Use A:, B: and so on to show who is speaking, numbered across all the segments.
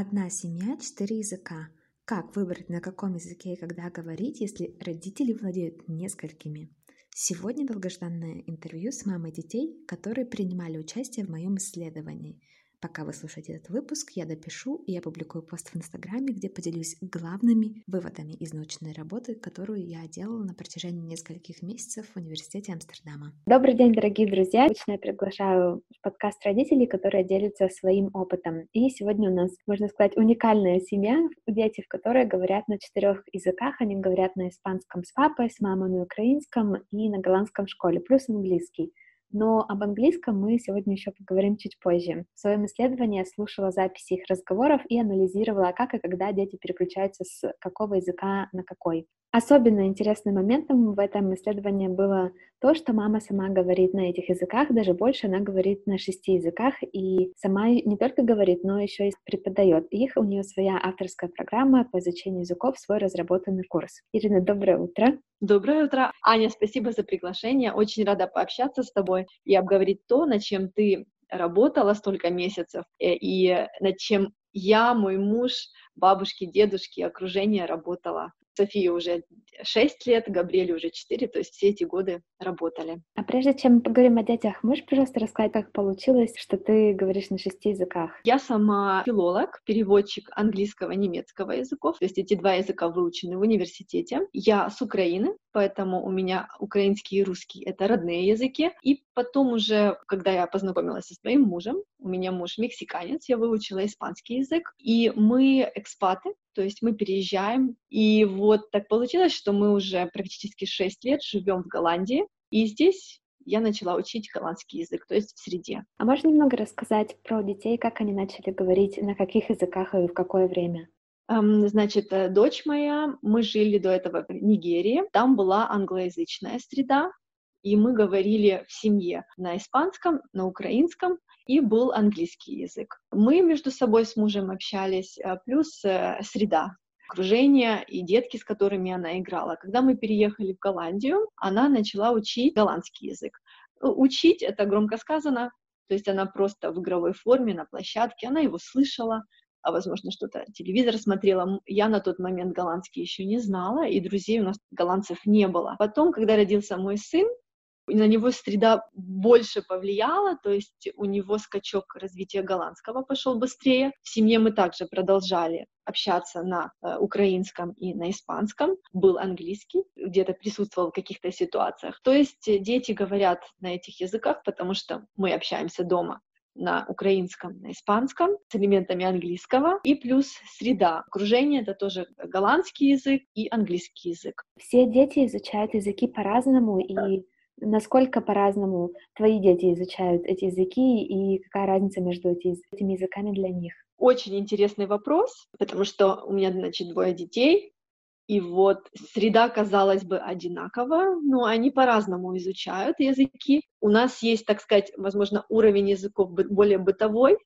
A: Одна семья, четыре языка. Как выбрать, на каком языке и когда говорить, если родители владеют несколькими? Сегодня долгожданное интервью с мамой детей, которые принимали участие в моем исследовании – Пока вы слушаете этот выпуск, я допишу и опубликую пост в Инстаграме, где поделюсь главными выводами из научной работы, которую я делала на протяжении нескольких месяцев в Университете Амстердама.
B: Добрый день, дорогие друзья! Обычно я приглашаю в подкаст родителей, которые делятся своим опытом. И сегодня у нас, можно сказать, уникальная семья, дети, в которой говорят на четырех языках. Они говорят на испанском с папой, с мамой на украинском и на голландском школе, плюс английский. Но об английском мы сегодня еще поговорим чуть позже. В своем исследовании я слушала записи их разговоров и анализировала, как и когда дети переключаются с какого языка на какой. Особенно интересным моментом в этом исследовании было то, что мама сама говорит на этих языках, даже больше она говорит на шести языках, и сама не только говорит, но еще и преподает их. У нее своя авторская программа по изучению языков, свой разработанный курс. Ирина, доброе утро.
C: Доброе утро. Аня, спасибо за приглашение. Очень рада пообщаться с тобой и обговорить то, над чем ты работала столько месяцев, э, и над чем я, мой муж, бабушки, дедушки, окружение работала Софии уже 6 лет, Габриэле уже 4, то есть все эти годы работали.
B: А прежде чем поговорим о детях, можешь, пожалуйста, рассказать, как получилось, что ты говоришь на шести языках?
C: Я сама филолог, переводчик английского, немецкого языков, то есть эти два языка выучены в университете. Я с Украины, поэтому у меня украинский и русский — это родные языки. И потом уже, когда я познакомилась со своим мужем, у меня муж мексиканец, я выучила испанский язык, и мы экспаты, то есть мы переезжаем, и вот так получилось, что мы уже практически 6 лет живем в Голландии, и здесь я начала учить голландский язык, то есть в среде.
B: А можно немного рассказать про детей, как они начали говорить, на каких языках и в какое время?
C: Значит, э, дочь моя, мы жили до этого в Нигерии, там была англоязычная среда, и мы говорили в семье на испанском, на украинском, и был английский язык. Мы между собой с мужем общались, э, плюс э, среда, окружение и детки, с которыми она играла. Когда мы переехали в Голландию, она начала учить голландский язык. Учить — это громко сказано, то есть она просто в игровой форме, на площадке, она его слышала, а, возможно, что-то телевизор смотрела. Я на тот момент голландский еще не знала, и друзей у нас голландцев не было. Потом, когда родился мой сын, на него среда больше повлияла, то есть у него скачок развития голландского пошел быстрее. В семье мы также продолжали общаться на э, украинском и на испанском. Был английский, где-то присутствовал в каких-то ситуациях. То есть дети говорят на этих языках, потому что мы общаемся дома на украинском, на испанском, с элементами английского, и плюс среда. Окружение — это тоже голландский язык и английский язык.
B: Все дети изучают языки по-разному, и насколько по-разному твои дети изучают эти языки и какая разница между этими языками для них?
C: Очень интересный вопрос, потому что у меня, значит, двое детей, и вот среда, казалось бы, одинакова, но они по-разному изучают языки. У нас есть, так сказать, возможно, уровень языков более бытовой,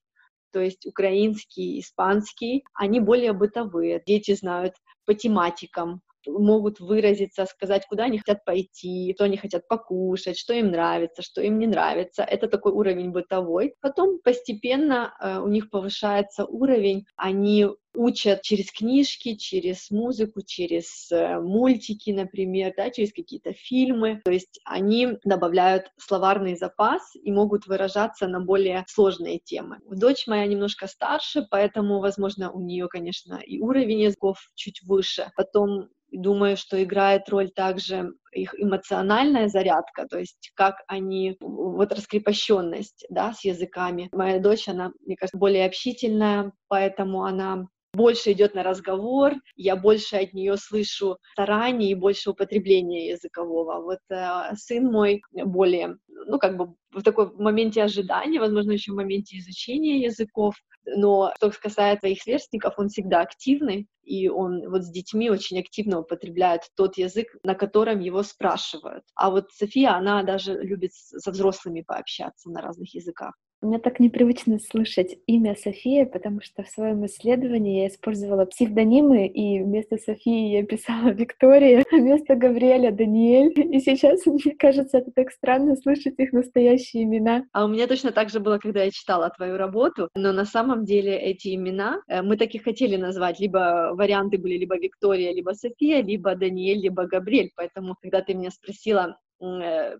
C: то есть украинский, испанский, они более бытовые. Дети знают по тематикам, могут выразиться, сказать, куда они хотят пойти, что они хотят покушать, что им нравится, что им не нравится. Это такой уровень бытовой. Потом постепенно э, у них повышается уровень, они учат через книжки, через музыку, через э, мультики, например, да, через какие-то фильмы. То есть они добавляют словарный запас и могут выражаться на более сложные темы. Дочь моя немножко старше, поэтому, возможно, у нее, конечно, и уровень языков чуть выше. Потом Думаю, что играет роль также их эмоциональная зарядка, то есть как они, вот раскрепощенность, да, с языками. Моя дочь, она, мне кажется, более общительная, поэтому она больше идет на разговор, я больше от нее слышу стараний и больше употребления языкового. Вот э, сын мой более, ну, как бы в такой моменте ожидания, возможно, еще в моменте изучения языков, но что касается своих сверстников, он всегда активный, и он вот с детьми очень активно употребляет тот язык, на котором его спрашивают. А вот София, она даже любит со взрослыми пообщаться на разных языках.
B: Мне так непривычно слышать имя София, потому что в своем исследовании я использовала псевдонимы, и вместо Софии я писала Виктория, а вместо Гавриэля Даниэль. И сейчас, мне кажется, это так странно слышать их настоящие имена.
C: А у меня точно так же было, когда я читала твою работу, но на самом деле эти имена э, мы так и хотели назвать. Либо варианты были либо Виктория, либо София, либо Даниэль, либо Габриэль. Поэтому, когда ты меня спросила,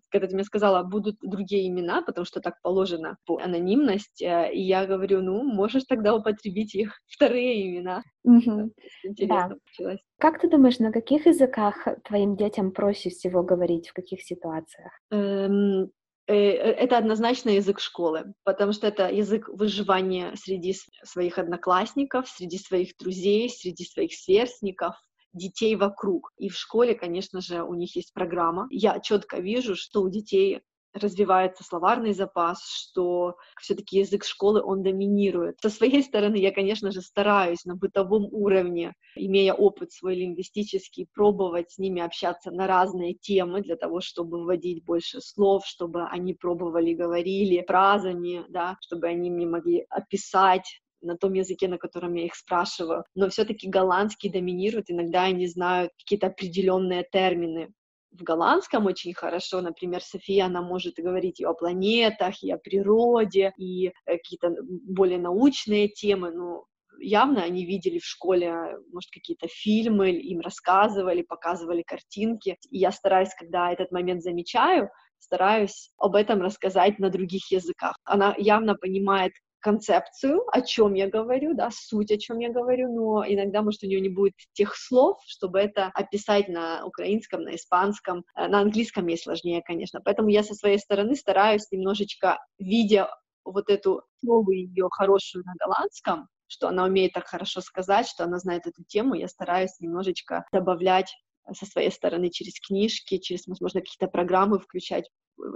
C: когда ты мне сказала, будут другие имена, потому что так положено по анонимность, э, и я говорю, ну, можешь тогда употребить их вторые имена.
B: Угу. Интересно да. получилось. Как ты думаешь, на каких языках твоим детям проще всего говорить, в каких ситуациях?
C: Эм, э, это однозначно язык школы, потому что это язык выживания среди своих одноклассников, среди своих друзей, среди своих сверстников, детей вокруг. И в школе, конечно же, у них есть программа. Я четко вижу, что у детей развивается словарный запас, что все-таки язык школы, он доминирует. Со своей стороны, я, конечно же, стараюсь на бытовом уровне, имея опыт свой лингвистический, пробовать с ними общаться на разные темы для того, чтобы вводить больше слов, чтобы они пробовали, говорили фразами, да, чтобы они мне могли описать на том языке, на котором я их спрашиваю. Но все-таки голландский доминирует, иногда они знают какие-то определенные термины. В голландском очень хорошо, например, София, она может говорить и о планетах, и о природе, и какие-то более научные темы, ну, явно они видели в школе, может, какие-то фильмы, им рассказывали, показывали картинки. И я стараюсь, когда этот момент замечаю, стараюсь об этом рассказать на других языках. Она явно понимает концепцию, о чем я говорю, да, суть, о чем я говорю, но иногда, может, у нее не будет тех слов, чтобы это описать на украинском, на испанском, э, на английском ей сложнее, конечно. Поэтому я со своей стороны стараюсь немножечко, видя вот эту слову ее хорошую на голландском, что она умеет так хорошо сказать, что она знает эту тему, я стараюсь немножечко добавлять со своей стороны через книжки, через, возможно, какие-то программы включать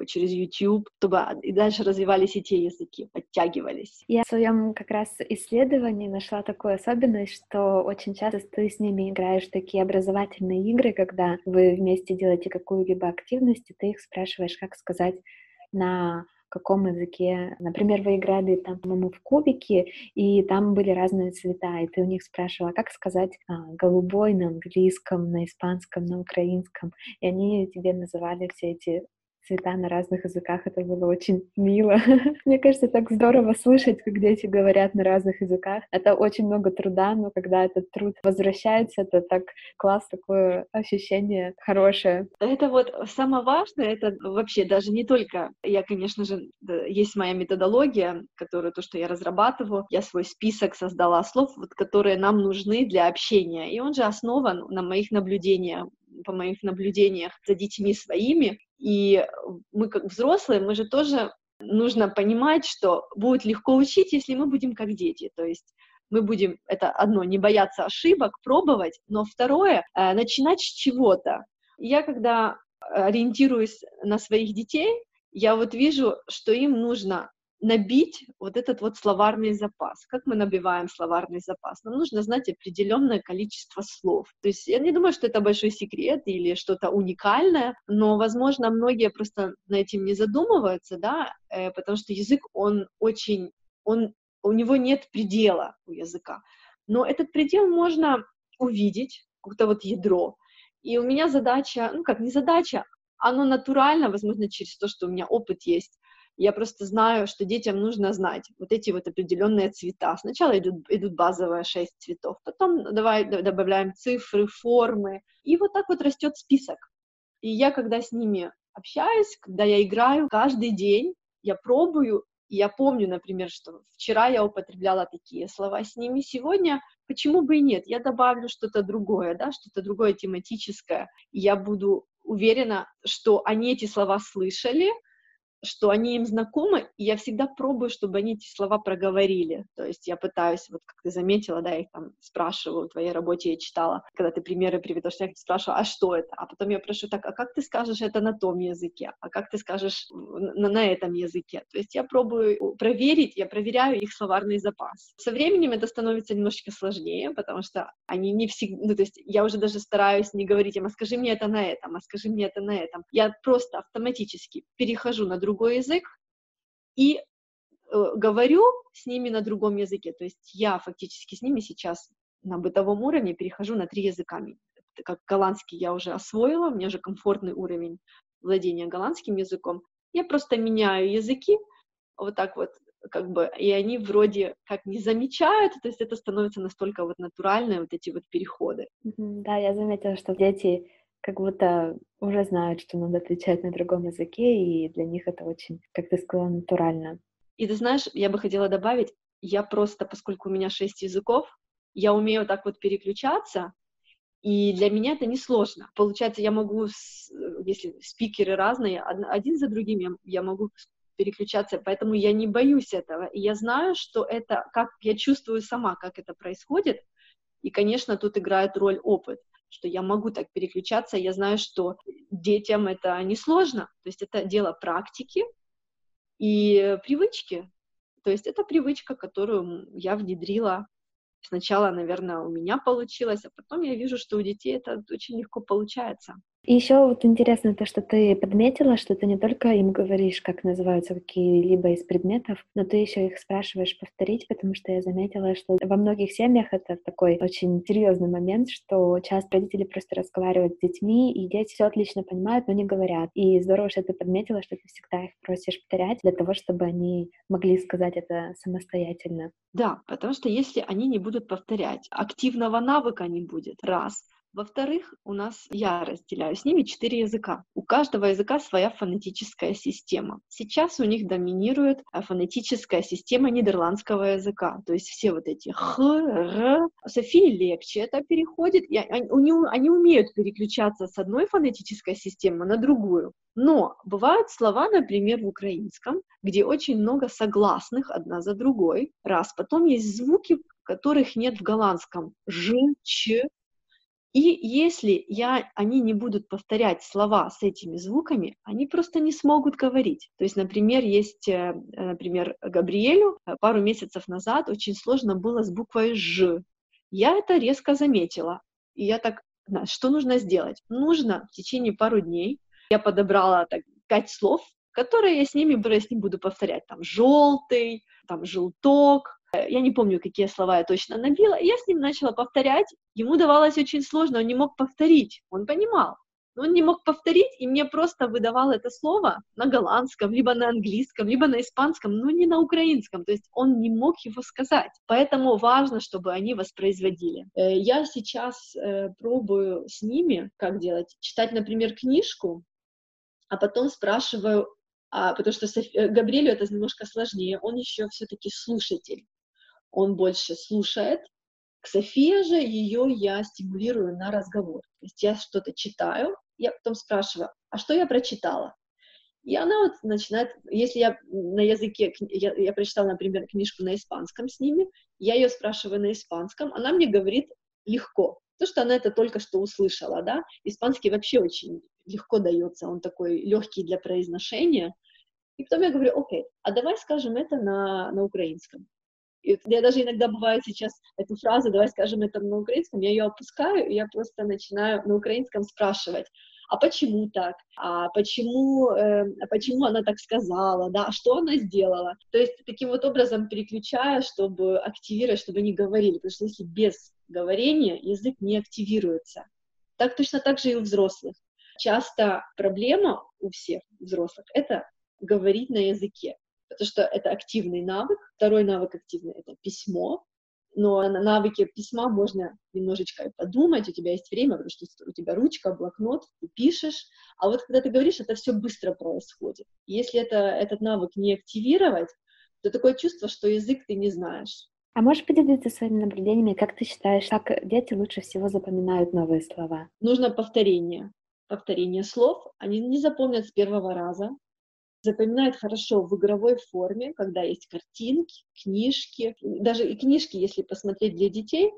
C: через YouTube, чтобы и дальше развивались и те языки, подтягивались.
B: Я в своем как раз исследовании нашла такую особенность, что очень часто ты с ними играешь такие образовательные игры, когда вы вместе делаете какую-либо активность, и ты их спрашиваешь, как сказать на каком языке. Например, вы играли там, по-моему, в кубики, и там были разные цвета, и ты у них спрашивала, как сказать а, голубой на английском, на испанском, на украинском, и они тебе называли все эти цвета на разных языках. Это было очень мило. Мне кажется, так здорово слышать, как дети говорят на разных языках. Это очень много труда, но когда этот труд возвращается, это так класс, такое ощущение хорошее.
C: Это вот самое важное, это вообще даже не только, я, конечно же, есть моя методология, которая то, что я разрабатываю, я свой список создала слов, вот, которые нам нужны для общения, и он же основан на моих наблюдениях по моих наблюдениях за детьми своими. И мы как взрослые, мы же тоже нужно понимать, что будет легко учить, если мы будем как дети. То есть мы будем, это одно, не бояться ошибок, пробовать, но второе, э, начинать с чего-то. Я когда ориентируюсь на своих детей, я вот вижу, что им нужно набить вот этот вот словарный запас. Как мы набиваем словарный запас? Нам нужно знать определенное количество слов. То есть я не думаю, что это большой секрет или что-то уникальное, но, возможно, многие просто на этим не задумываются, да, э, потому что язык, он очень, он, у него нет предела у языка. Но этот предел можно увидеть, какое-то вот ядро. И у меня задача, ну как не задача, оно натурально, возможно, через то, что у меня опыт есть, я просто знаю, что детям нужно знать вот эти вот определенные цвета. Сначала идут, идут базовые шесть цветов, потом давай добавляем цифры, формы, и вот так вот растет список. И я, когда с ними общаюсь, когда я играю, каждый день я пробую, и я помню, например, что вчера я употребляла такие слова с ними, сегодня почему бы и нет, я добавлю что-то другое, да, что-то другое тематическое, и я буду уверена, что они эти слова слышали, что они им знакомы, и я всегда пробую, чтобы они эти слова проговорили. То есть я пытаюсь, вот как ты заметила, да, я их там спрашиваю, в твоей работе я читала, когда ты примеры приведешь, я спрашиваю, а что это? А потом я прошу, так, а как ты скажешь это на том языке? А как ты скажешь на, на этом языке? То есть я пробую проверить, я проверяю их словарный запас. Со временем это становится немножечко сложнее, потому что они не всегда, ну, то есть я уже даже стараюсь не говорить им, а скажи мне это на этом, а скажи мне это на этом. Я просто автоматически перехожу на другой язык и э, говорю с ними на другом языке, то есть я фактически с ними сейчас на бытовом уровне перехожу на три языка. Как голландский я уже освоила, у меня уже комфортный уровень владения голландским языком. Я просто меняю языки, вот так вот, как бы, и они вроде как не замечают, то есть это становится настолько вот натурально, вот эти вот переходы.
B: Да, я заметила, что дети как будто уже знают, что надо отвечать на другом языке, и для них это очень, как ты сказала, натурально.
C: И ты знаешь, я бы хотела добавить, я просто, поскольку у меня шесть языков, я умею так вот переключаться, и для меня это несложно. Получается, я могу, если спикеры разные, один за другим я могу переключаться, поэтому я не боюсь этого. И я знаю, что это, как я чувствую сама, как это происходит. И, конечно, тут играет роль опыт, что я могу так переключаться. Я знаю, что детям это несложно. То есть это дело практики и привычки. То есть это привычка, которую я внедрила Сначала, наверное, у меня получилось, а потом я вижу, что у детей это очень легко получается.
B: И еще вот интересно то, что ты подметила, что ты не только им говоришь, как называются какие-либо из предметов, но ты еще их спрашиваешь повторить, потому что я заметила, что во многих семьях это такой очень серьезный момент, что часто родители просто разговаривают с детьми, и дети все отлично понимают, но не говорят. И здорово, что ты подметила, что ты всегда их просишь повторять для того, чтобы они могли сказать это самостоятельно.
C: Да, потому что если они не будут повторять, активного навыка не будет, раз. Во-вторых, у нас, я разделяю с ними четыре языка. У каждого языка своя фонетическая система. Сейчас у них доминирует а, фонетическая система нидерландского языка. То есть все вот эти х, р. Софии легче это переходит. И они, они умеют переключаться с одной фонетической системы на другую. Но бывают слова, например, в украинском, где очень много согласных одна за другой. Раз. Потом есть звуки, которых нет в голландском. Ж, ч, и если я, они не будут повторять слова с этими звуками, они просто не смогут говорить. То есть, например, есть, э, например, Габриэлю э, пару месяцев назад очень сложно было с буквой «ж». Я это резко заметила. И я так, что нужно сделать? Нужно в течение пару дней, я подобрала так пять слов, которые я с ними с ним буду повторять. Там желтый, там желток, я не помню, какие слова я точно набила, я с ним начала повторять. Ему давалось очень сложно, он не мог повторить, он понимал, но он не мог повторить, и мне просто выдавал это слово на голландском, либо на английском, либо на испанском, но не на украинском, то есть он не мог его сказать. Поэтому важно, чтобы они воспроизводили. Э, я сейчас э, пробую с ними, как делать, читать, например, книжку, а потом спрашиваю, а, потому что Софи... Э, Габриэлю это немножко сложнее, он еще все-таки слушатель он больше слушает. К Софии же ее я стимулирую на разговор. То есть я что-то читаю, я потом спрашиваю, а что я прочитала? И она вот начинает, если я на языке, я, я прочитала, например, книжку на испанском с ними, я ее спрашиваю на испанском, она мне говорит легко, потому что она это только что услышала, да, испанский вообще очень легко дается, он такой легкий для произношения, и потом я говорю, окей, а давай скажем это на, на украинском. И я даже иногда бывает сейчас эту фразу, давай скажем это на украинском, я ее опускаю, и я просто начинаю на украинском спрашивать, а почему так, а почему, э, почему она так сказала, да, а что она сделала. То есть таким вот образом переключая, чтобы активировать, чтобы они говорили, потому что если без говорения язык не активируется. Так точно так же и у взрослых. Часто проблема у всех взрослых — это говорить на языке потому что это активный навык. Второй навык активный — это письмо, но на навыке письма можно немножечко подумать, у тебя есть время, потому что у тебя ручка, блокнот, ты пишешь, а вот когда ты говоришь, это все быстро происходит. Если это, этот навык не активировать, то такое чувство, что язык ты не знаешь.
B: А можешь поделиться своими наблюдениями, как ты считаешь, как дети лучше всего запоминают новые слова?
C: Нужно повторение. Повторение слов. Они не запомнят с первого раза запоминает хорошо в игровой форме, когда есть картинки, книжки. Даже и книжки, если посмотреть для детей,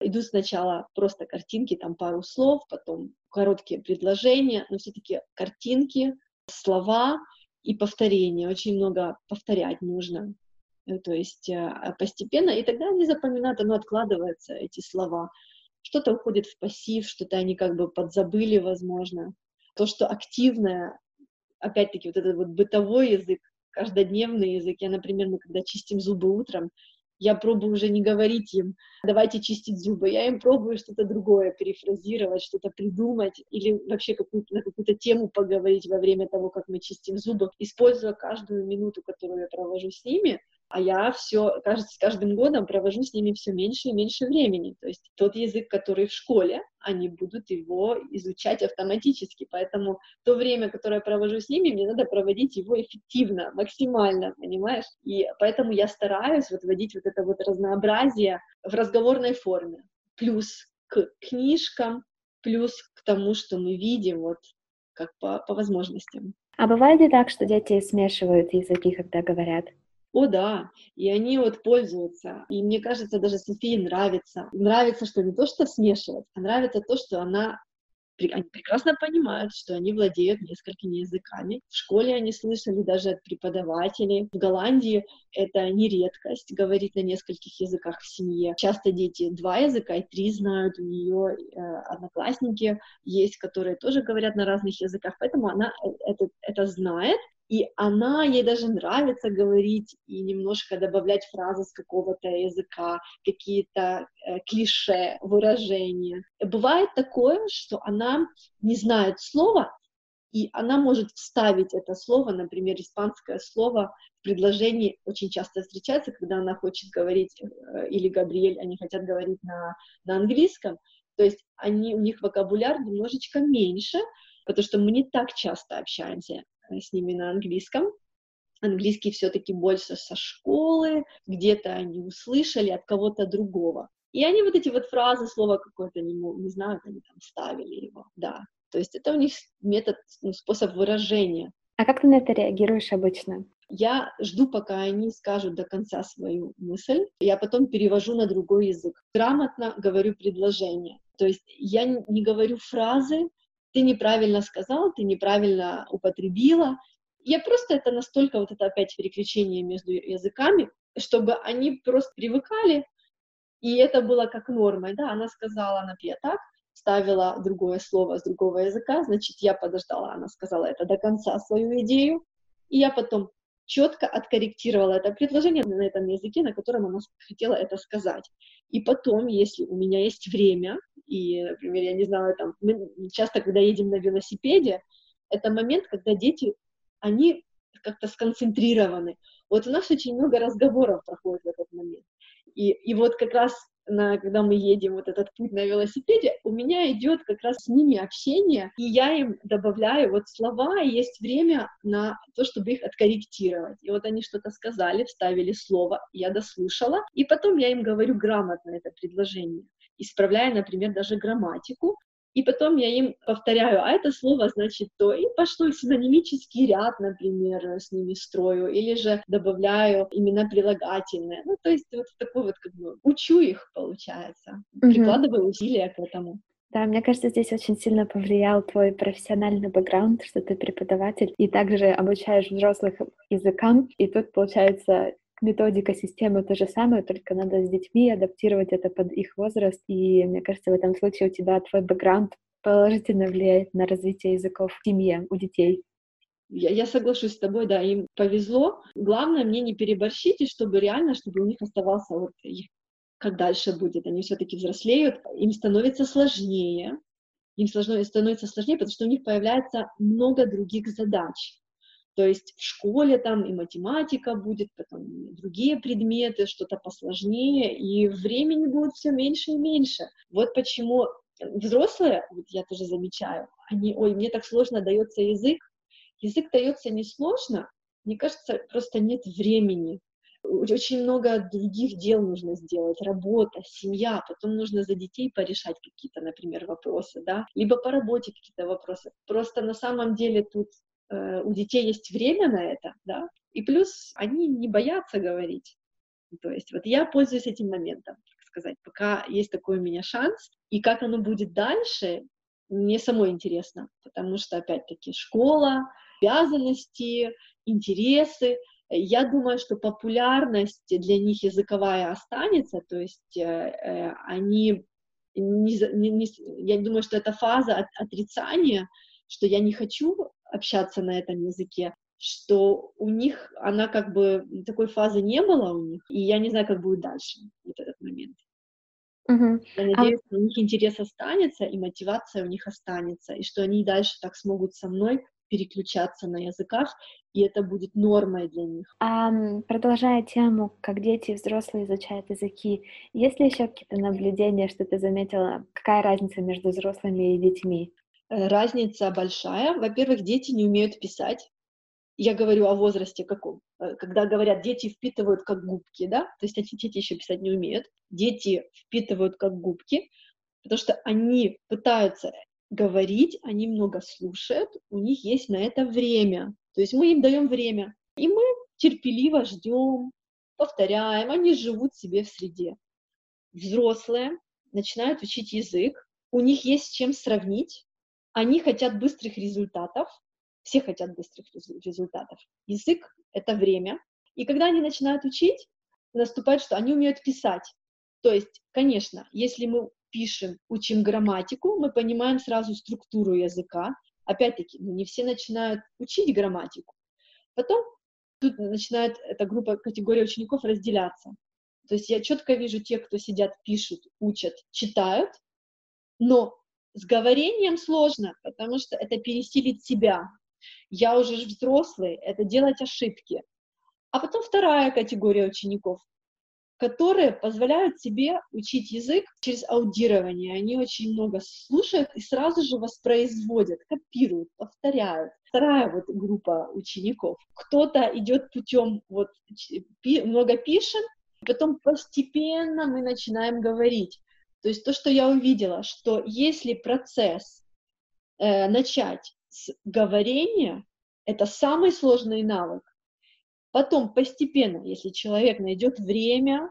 C: идут сначала просто картинки, там пару слов, потом короткие предложения, но все-таки картинки, слова и повторение. Очень много повторять нужно. Э, то есть э, постепенно, и тогда они запоминают, оно откладывается, эти слова. Что-то уходит в пассив, что-то они как бы подзабыли, возможно. То, что активное опять-таки, вот этот вот бытовой язык, каждодневный язык. Я, например, мы когда чистим зубы утром, я пробую уже не говорить им, давайте чистить зубы, я им пробую что-то другое перефразировать, что-то придумать или вообще какую-то, на какую-то тему поговорить во время того, как мы чистим зубы, используя каждую минуту, которую я провожу с ними, а я все, кажется, с каждым годом провожу с ними все меньше и меньше времени. То есть тот язык, который в школе, они будут его изучать автоматически. Поэтому то время, которое я провожу с ними, мне надо проводить его эффективно, максимально, понимаешь? И поэтому я стараюсь вот вводить вот это вот разнообразие в разговорной форме. Плюс к книжкам, плюс к тому, что мы видим вот как по, по возможностям.
B: А бывает ли так, что дети смешивают языки, когда говорят?
C: О, да, и они вот пользуются. И мне кажется, даже Софии нравится. Нравится, что не то, что смешивать, а нравится то, что она они прекрасно понимают, что они владеют несколькими языками. В школе они слышали даже от преподавателей. В Голландии это не редкость говорить на нескольких языках в семье. Часто дети два языка и три знают. У нее э, одноклассники есть, которые тоже говорят на разных языках, поэтому она э, это, это знает и она, ей даже нравится говорить и немножко добавлять фразы с какого-то языка, какие-то э, клише, выражения. Бывает такое, что она не знает слова, и она может вставить это слово, например, испанское слово в предложении. Очень часто встречается, когда она хочет говорить, э, или Габриэль, они хотят говорить на, на английском, то есть они, у них вокабуляр немножечко меньше, потому что мы не так часто общаемся с ними на английском. Английский все-таки больше со школы, где-то они услышали от кого-то другого. И они вот эти вот фразы, слово какое-то не, не знают, они там ставили его, да. То есть это у них метод, ну, способ выражения.
B: А как ты на это реагируешь обычно?
C: Я жду, пока они скажут до конца свою мысль, я потом перевожу на другой язык. Грамотно говорю предложение. То есть я не говорю фразы, ты неправильно сказал, ты неправильно употребила. Я просто это настолько вот это опять переключение между языками, чтобы они просто привыкали, и это было как нормой, да, она сказала, она я так, ставила другое слово с другого языка, значит, я подождала, она сказала это до конца свою идею, и я потом четко откорректировала это предложение на этом языке, на котором она хотела это сказать. И потом, если у меня есть время, и, например, я не знаю, там, мы часто, когда едем на велосипеде, это момент, когда дети, они как-то сконцентрированы. Вот у нас очень много разговоров проходит в этот момент. И, и вот как раз на, когда мы едем вот этот путь на велосипеде, у меня идет как раз с ними общение, и я им добавляю вот слова, и есть время на то, чтобы их откорректировать. И вот они что-то сказали, вставили слово, я дослушала, и потом я им говорю грамотно это предложение исправляя, например, даже грамматику, и потом я им повторяю, а это слово значит то, и пошло синонимический ряд, например, с ними строю, или же добавляю имена прилагательные. Ну, то есть вот такой вот как бы учу их, получается, mm-hmm. прикладываю усилия к этому.
B: Да, мне кажется, здесь очень сильно повлиял твой профессиональный бэкграунд, что ты преподаватель и также обучаешь взрослых языкам. И тут, получается, методика, система то же самое, только надо с детьми адаптировать это под их возраст. И мне кажется, в этом случае у тебя твой бэкграунд положительно влияет на развитие языков в семье, у детей.
C: Я, я соглашусь с тобой, да, им повезло. Главное мне не переборщить, и чтобы реально, чтобы у них оставался вот как дальше будет. Они все-таки взрослеют, им становится сложнее, им становится сложнее, потому что у них появляется много других задач. То есть в школе там и математика будет, потом другие предметы, что-то посложнее, и времени будет все меньше и меньше. Вот почему взрослые, вот я тоже замечаю, они, ой, мне так сложно дается язык. Язык дается несложно, мне кажется, просто нет времени. Очень много других дел нужно сделать, работа, семья, потом нужно за детей порешать какие-то, например, вопросы, да, либо по работе какие-то вопросы. Просто на самом деле тут Э, у детей есть время на это, да, и плюс они не боятся говорить. То есть вот я пользуюсь этим моментом, так сказать, пока есть такой у меня шанс, и как оно будет дальше, мне самой интересно, потому что, опять-таки, школа, обязанности, интересы. Я думаю, что популярность для них языковая останется, то есть э, э они не, не, не, я думаю, что это фаза от, отрицания, что я не хочу общаться на этом языке, что у них, она как бы, такой фазы не было у них, и я не знаю, как будет дальше вот этот момент.
B: Мгм.
C: Я
B: А
C: надеюсь, что у них интерес останется, и мотивация у них останется, и что они и дальше так смогут со мной переключаться на языках, и это будет нормой для них.
B: Ам, продолжая тему, как дети и взрослые изучают языки, есть ли еще какие-то наблюдения, что ты заметила? Какая разница между взрослыми и детьми?
C: Э, Разница большая. Во-первых, дети не умеют писать. Я говорю о возрасте каком. Э, Когда говорят, дети впитывают как губки, да, то есть эти дети еще писать не умеют. Дети впитывают как губки, потому что они пытаются говорить, они много слушают, у них есть на это время. То есть мы им даем время, и мы терпеливо ждем, повторяем, они живут себе в среде. Взрослые начинают учить язык, у них есть чем сравнить, они хотят быстрых результатов, все хотят быстрых резу- результатов. Язык — это время. И когда они начинают учить, наступает, что они умеют писать. То есть, конечно, если мы пишем, учим грамматику, мы понимаем сразу структуру языка. Опять-таки, ну, не все начинают учить грамматику. Потом тут начинает эта группа, категория учеников разделяться. То есть я четко вижу тех, кто сидят, пишут, учат, читают, но с говорением сложно, потому что это пересилить себя. Я уже взрослый, это делать ошибки. А потом вторая категория учеников, которые позволяют себе учить язык через аудирование. Они очень много слушают и сразу же воспроизводят, копируют, повторяют. Вторая вот группа учеников. Кто-то идет путем вот пи- много пишем, потом постепенно мы начинаем говорить. То есть то, что я увидела, что если процесс э, начать с говорения, это самый сложный навык. Потом постепенно, если человек найдет время,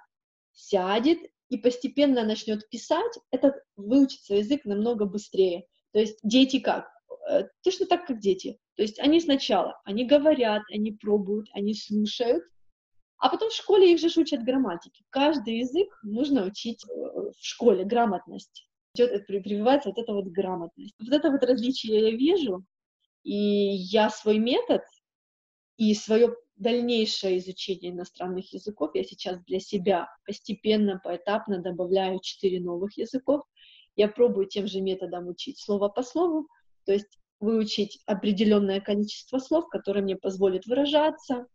C: сядет и постепенно начнет писать, этот выучится язык намного быстрее. То есть дети как? Э, Точно так, как дети. То есть они сначала, они говорят, они пробуют, они слушают, а потом в школе их же учат грамматике. Каждый язык нужно учить э, в школе, грамотность. Э, при- прививается вот эта вот грамотность. Вот это вот различие я вижу, и я свой метод и свое дальнейшее изучение иностранных языков я сейчас для себя постепенно, поэтапно добавляю четыре новых языков. Я пробую тем же методом учить слово по слову, то есть выучить определенное количество слов, которое мне позволит выражаться,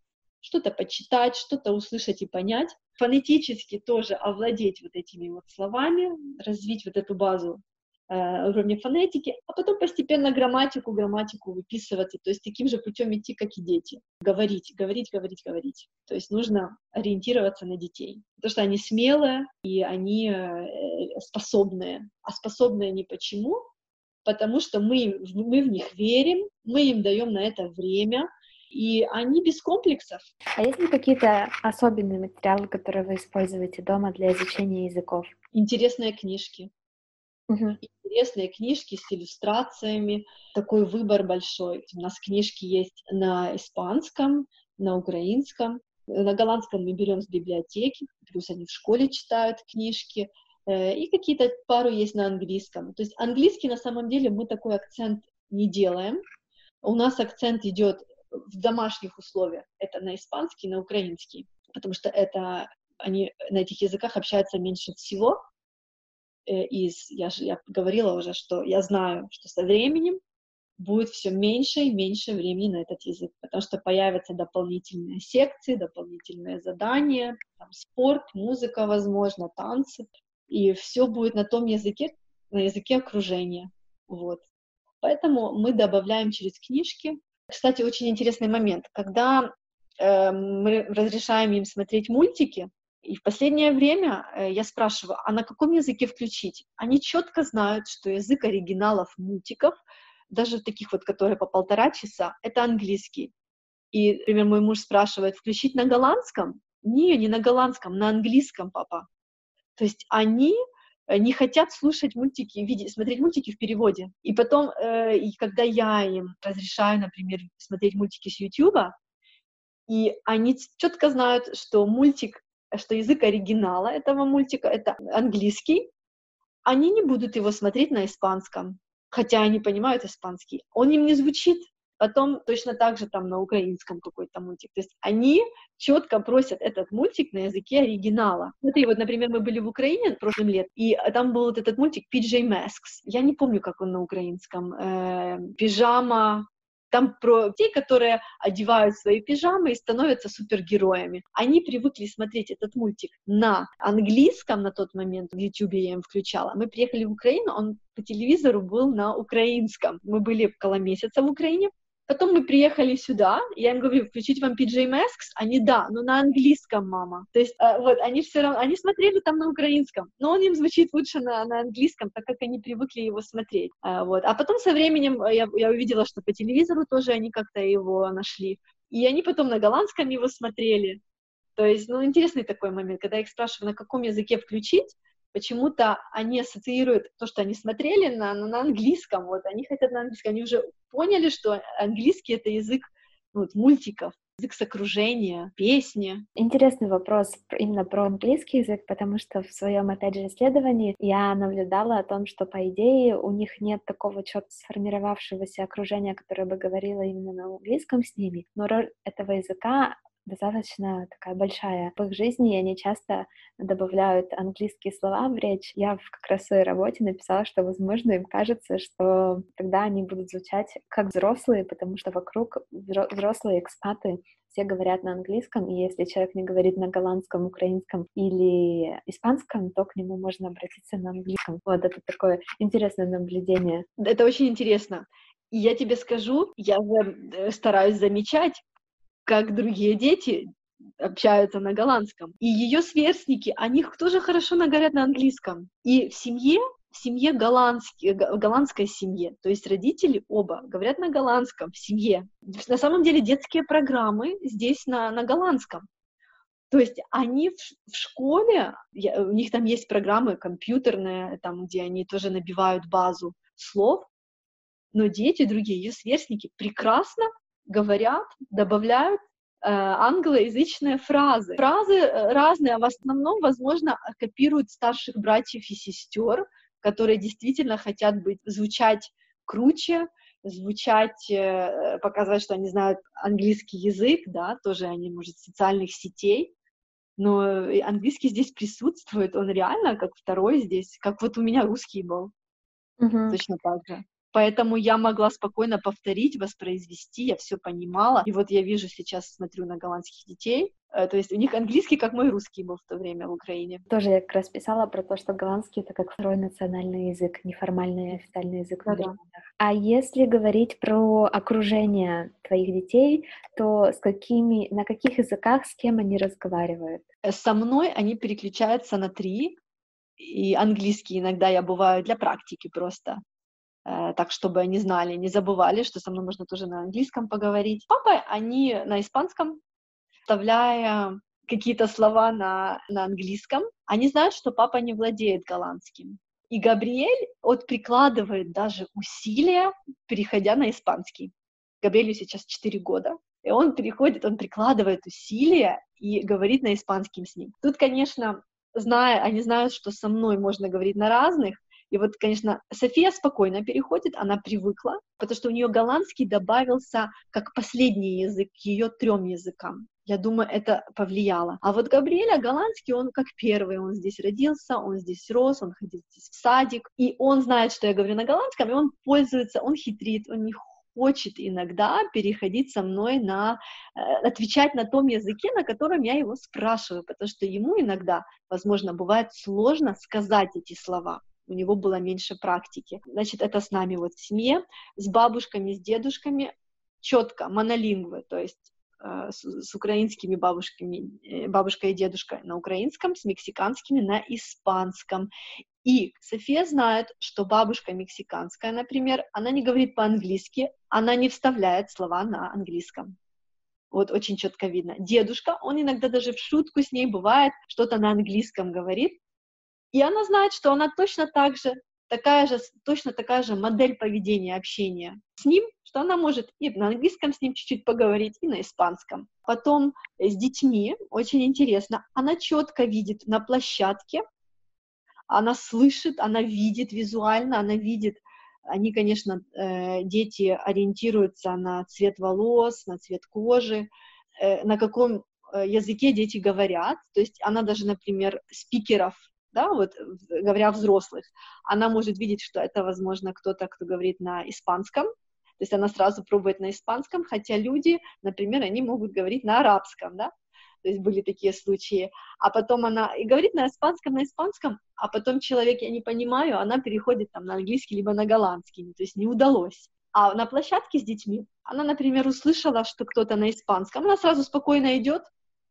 C: что-то почитать, что-то услышать и понять. Фонетически тоже овладеть вот этими вот словами, развить вот эту базу э, уровня фонетики, а потом постепенно грамматику, грамматику выписываться, то есть таким же путем идти, как и дети. Говорить, говорить, говорить, говорить. То есть нужно ориентироваться на детей, потому что они смелые и они э, способные. А способные они почему? Потому что мы, мы в них верим, мы им даем на это время, и они без комплексов.
B: А есть ли какие-то особенные материалы, которые вы используете дома для изучения языков?
C: Интересные книжки,
B: Мгм.
C: интересные книжки с иллюстрациями, такой выбор большой. У нас книжки есть на испанском, на украинском, на голландском мы берем с библиотеки, плюс они в школе читают книжки, э, и какие-то пару есть на английском. То есть английский на самом деле мы такой акцент не делаем. У нас акцент идет в домашних условиях. Это на испанский, на украинский, потому что это они на этих языках общаются меньше всего, э, из, я же я говорила уже, что я знаю, что со временем будет все меньше и меньше времени на этот язык, потому что появятся дополнительные секции, дополнительные задания, там, спорт, музыка, возможно, танцы, и все будет на том языке, на языке окружения, вот. Поэтому мы добавляем через книжки. Кстати, очень интересный момент, когда э, мы разрешаем им смотреть мультики, и в последнее время э, я спрашиваю, а на каком языке включить? Они четко знают, что язык оригиналов мультиков, даже таких вот, которые по полтора часа, это английский. И, например, мой муж спрашивает, включить на голландском? Не, не на голландском, на английском, папа. То есть они не хотят слушать мультики, видеть, смотреть мультики в переводе. И потом, э, и когда я им разрешаю, например, смотреть мультики с Ютуба, и они четко знают, что мультик, что язык оригинала этого мультика — это английский, они не будут его смотреть на испанском, хотя они понимают испанский. Он им не звучит, потом точно так же там на украинском какой-то мультик. То есть они четко просят этот мультик на языке оригинала. Смотри, вот, например, мы были в Украине прошлым лет, и там был вот этот мультик PJ Masks. Я не помню, как он на украинском. Э, пижама, там про детей, которые одевают свои пижамы и становятся супергероями. Они привыкли смотреть этот мультик на английском на тот момент, в YouTube я им включала. Мы приехали в Украину, он по телевизору был на украинском. Мы были около месяца в Украине, Потом мы приехали сюда, я им говорю, включить вам PJ Masks? Они, да, но на английском, мама. То есть, э, вот, они все равно, они смотрели там на украинском, но он им звучит лучше на, на английском, так как они привыкли его смотреть. Э, вот. А потом со временем э, я, я увидела, что по телевизору тоже они как-то его нашли. И они потом на голландском его смотрели. То есть, ну, интересный такой момент, когда я их спрашиваю, на каком языке включить, почему-то они ассоциируют то, что они смотрели на, на английском, вот, они хотят на английском, они уже поняли, что английский — это язык ну, вот, мультиков, язык с окружения, песни.
B: Интересный вопрос именно про английский язык, потому что в своем, опять же, исследовании я наблюдала о том, что, по идее, у них нет такого четко сформировавшегося окружения, которое бы говорило именно на английском с ними, но роль этого языка достаточно такая большая в их жизни, и они часто добавляют английские слова в речь. Я в как раз в своей работе написала, что, возможно, им кажется, что тогда они будут звучать как взрослые, потому что вокруг взрослые экспаты все говорят на английском, и если человек не говорит на голландском, украинском или испанском, то к нему можно обратиться на английском. Вот это такое интересное наблюдение.
C: Это очень интересно. И я тебе скажу, я э, стараюсь замечать, как другие дети общаются на голландском. И ее сверстники, они тоже хорошо наговорят на английском. И в семье, в семье голландский, голландской семье, то есть родители оба говорят на голландском в семье. На самом деле детские программы здесь на, на голландском. То есть они в, в школе, я, у них там есть программы компьютерные, там, где они тоже набивают базу слов, но дети, другие ее сверстники прекрасно говорят, добавляют э, англоязычные фразы. Фразы э, разные, а в основном, возможно, копируют старших братьев и сестер, которые действительно хотят быть, звучать круче, звучать, э, показать, что они знают английский язык, да, тоже они, может, социальных сетей, но английский здесь присутствует, он реально как второй здесь, как вот у меня русский был, uh-huh. точно так же. Поэтому я могла спокойно повторить, воспроизвести, я все понимала. И вот я вижу сейчас, смотрю на голландских детей, э, то есть у них английский, как мой русский был в то время в Украине.
B: Тоже я как раз писала про то, что голландский — это как второй национальный язык, неформальный официальный язык да, да. А если говорить про окружение твоих детей, то с какими, на каких языках, с кем они разговаривают?
C: Э, со мной они переключаются на три, и английский иногда я бываю для практики просто. Э, так, чтобы они знали, не забывали, что со мной можно тоже на английском поговорить. Папа, они на испанском, вставляя какие-то слова на, на английском, они знают, что папа не владеет голландским. И Габриэль вот прикладывает даже усилия, переходя на испанский. Габриэлю сейчас 4 года, и он переходит, он прикладывает усилия и говорит на испанском с ним. Тут, конечно, зная, они знают, что со мной можно говорить на разных, и вот, конечно, София спокойно переходит, она привыкла, потому что у нее голландский добавился как последний язык к ее трем языкам. Я думаю, это повлияло. А вот Габриэля голландский, он как первый, он здесь родился, он здесь рос, он ходил здесь в садик, и он знает, что я говорю на голландском, и он пользуется, он хитрит, он не хочет иногда переходить со мной на, э, отвечать на том языке, на котором я его спрашиваю, потому что ему иногда, возможно, бывает сложно сказать эти слова у него было меньше практики. Значит, это с нами вот в семье, с бабушками, с дедушками четко, монолингвы, то есть э, с, украинскими бабушками, э, бабушка и дедушка на украинском, с мексиканскими на испанском. И София знает, что бабушка мексиканская, например, она не говорит по-английски, она не вставляет слова на английском. Вот очень четко видно. Дедушка, он иногда даже в шутку с ней бывает, что-то на английском говорит, и она знает, что она точно так же, такая же, точно такая же модель поведения, общения с ним, что она может и на английском с ним чуть-чуть поговорить, и на испанском. Потом с детьми, очень интересно, она четко видит на площадке, она слышит, она видит визуально, она видит они, конечно, э, дети ориентируются на цвет волос, на цвет кожи, э, на каком э, языке дети говорят. То есть она даже, например, спикеров, да, вот говоря взрослых, она может видеть, что это, возможно, кто-то, кто говорит на испанском, то есть она сразу пробует на испанском, хотя люди, например, они могут говорить на арабском, да, то есть были такие случаи, а потом она и говорит на испанском, на испанском, а потом человек, я не понимаю, она переходит там на английский либо на голландский, то есть не удалось. А на площадке с детьми она, например, услышала, что кто-то на испанском, она сразу спокойно идет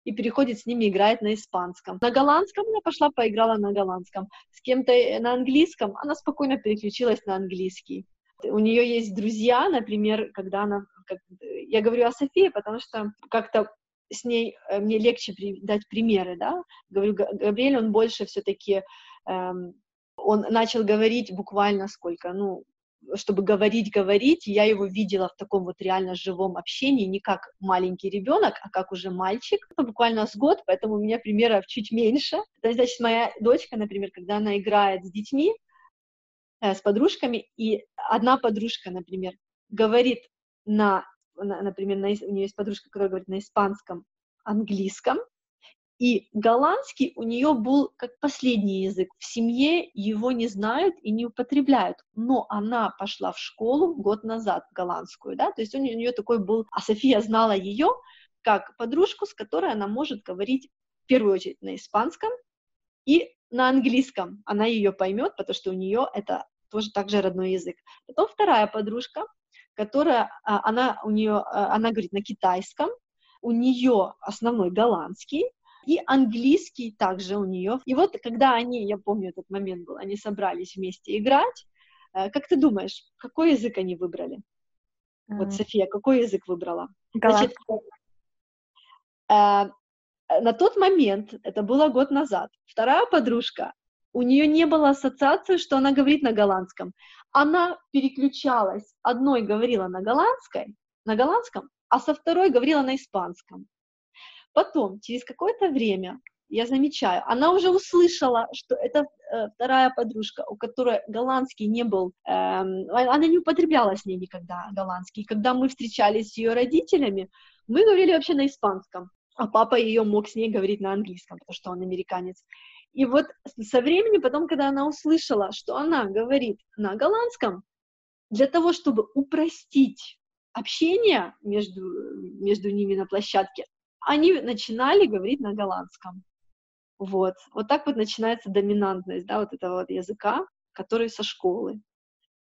C: и переходит с ними, играет на испанском. На голландском она пошла, поиграла на голландском. С кем-то на английском она спокойно переключилась на английский. У нее есть друзья, например, когда она... Как, я говорю о Софии, потому что как-то с ней э, мне легче при, дать примеры, да. Говорю, Габриэль, он больше все-таки, эм, он начал говорить буквально сколько, ну, чтобы говорить, говорить, я его видела в таком вот реально живом общении, не как маленький ребенок, а как уже мальчик, это буквально с год, поэтому у меня примеров чуть меньше. Это значит, моя дочка, например, когда она играет с детьми, э, с подружками, и одна подружка, например, говорит на например, на, у нее есть подружка, которая говорит на испанском, английском, и голландский у нее был как последний язык. В семье его не знают и не употребляют. Но она пошла в школу год назад, голландскую, да, то есть у нее, такой был, а София знала ее как подружку, с которой она может говорить в первую очередь на испанском и на английском. Она ее поймет, потому что у нее это тоже также родной язык. Потом вторая подружка, которая, а, она у нее, а, она говорит на китайском, у нее основной голландский, и английский также у нее. И вот когда они, я помню этот момент был, они собрались вместе играть, э, как ты думаешь, какой язык они выбрали? Mm. Вот, София, какой язык выбрала? Значит, э, на тот момент, это было год назад, вторая подружка, у нее не было ассоциации, что она говорит на голландском она переключалась. Одной говорила на голландской, на голландском, а со второй говорила на испанском. Потом, через какое-то время, я замечаю, она уже услышала, что это э, вторая подружка, у которой голландский не был, э, она не употребляла с ней никогда голландский. Когда мы встречались с ее родителями, мы говорили вообще на испанском, а папа ее мог с ней говорить на английском, потому что он американец. И вот со временем, потом, когда она услышала, что она говорит на голландском, для того, чтобы упростить общение между, между ними на площадке, они начинали говорить на голландском. Вот. Вот так вот начинается доминантность, да, вот этого вот языка, который со школы.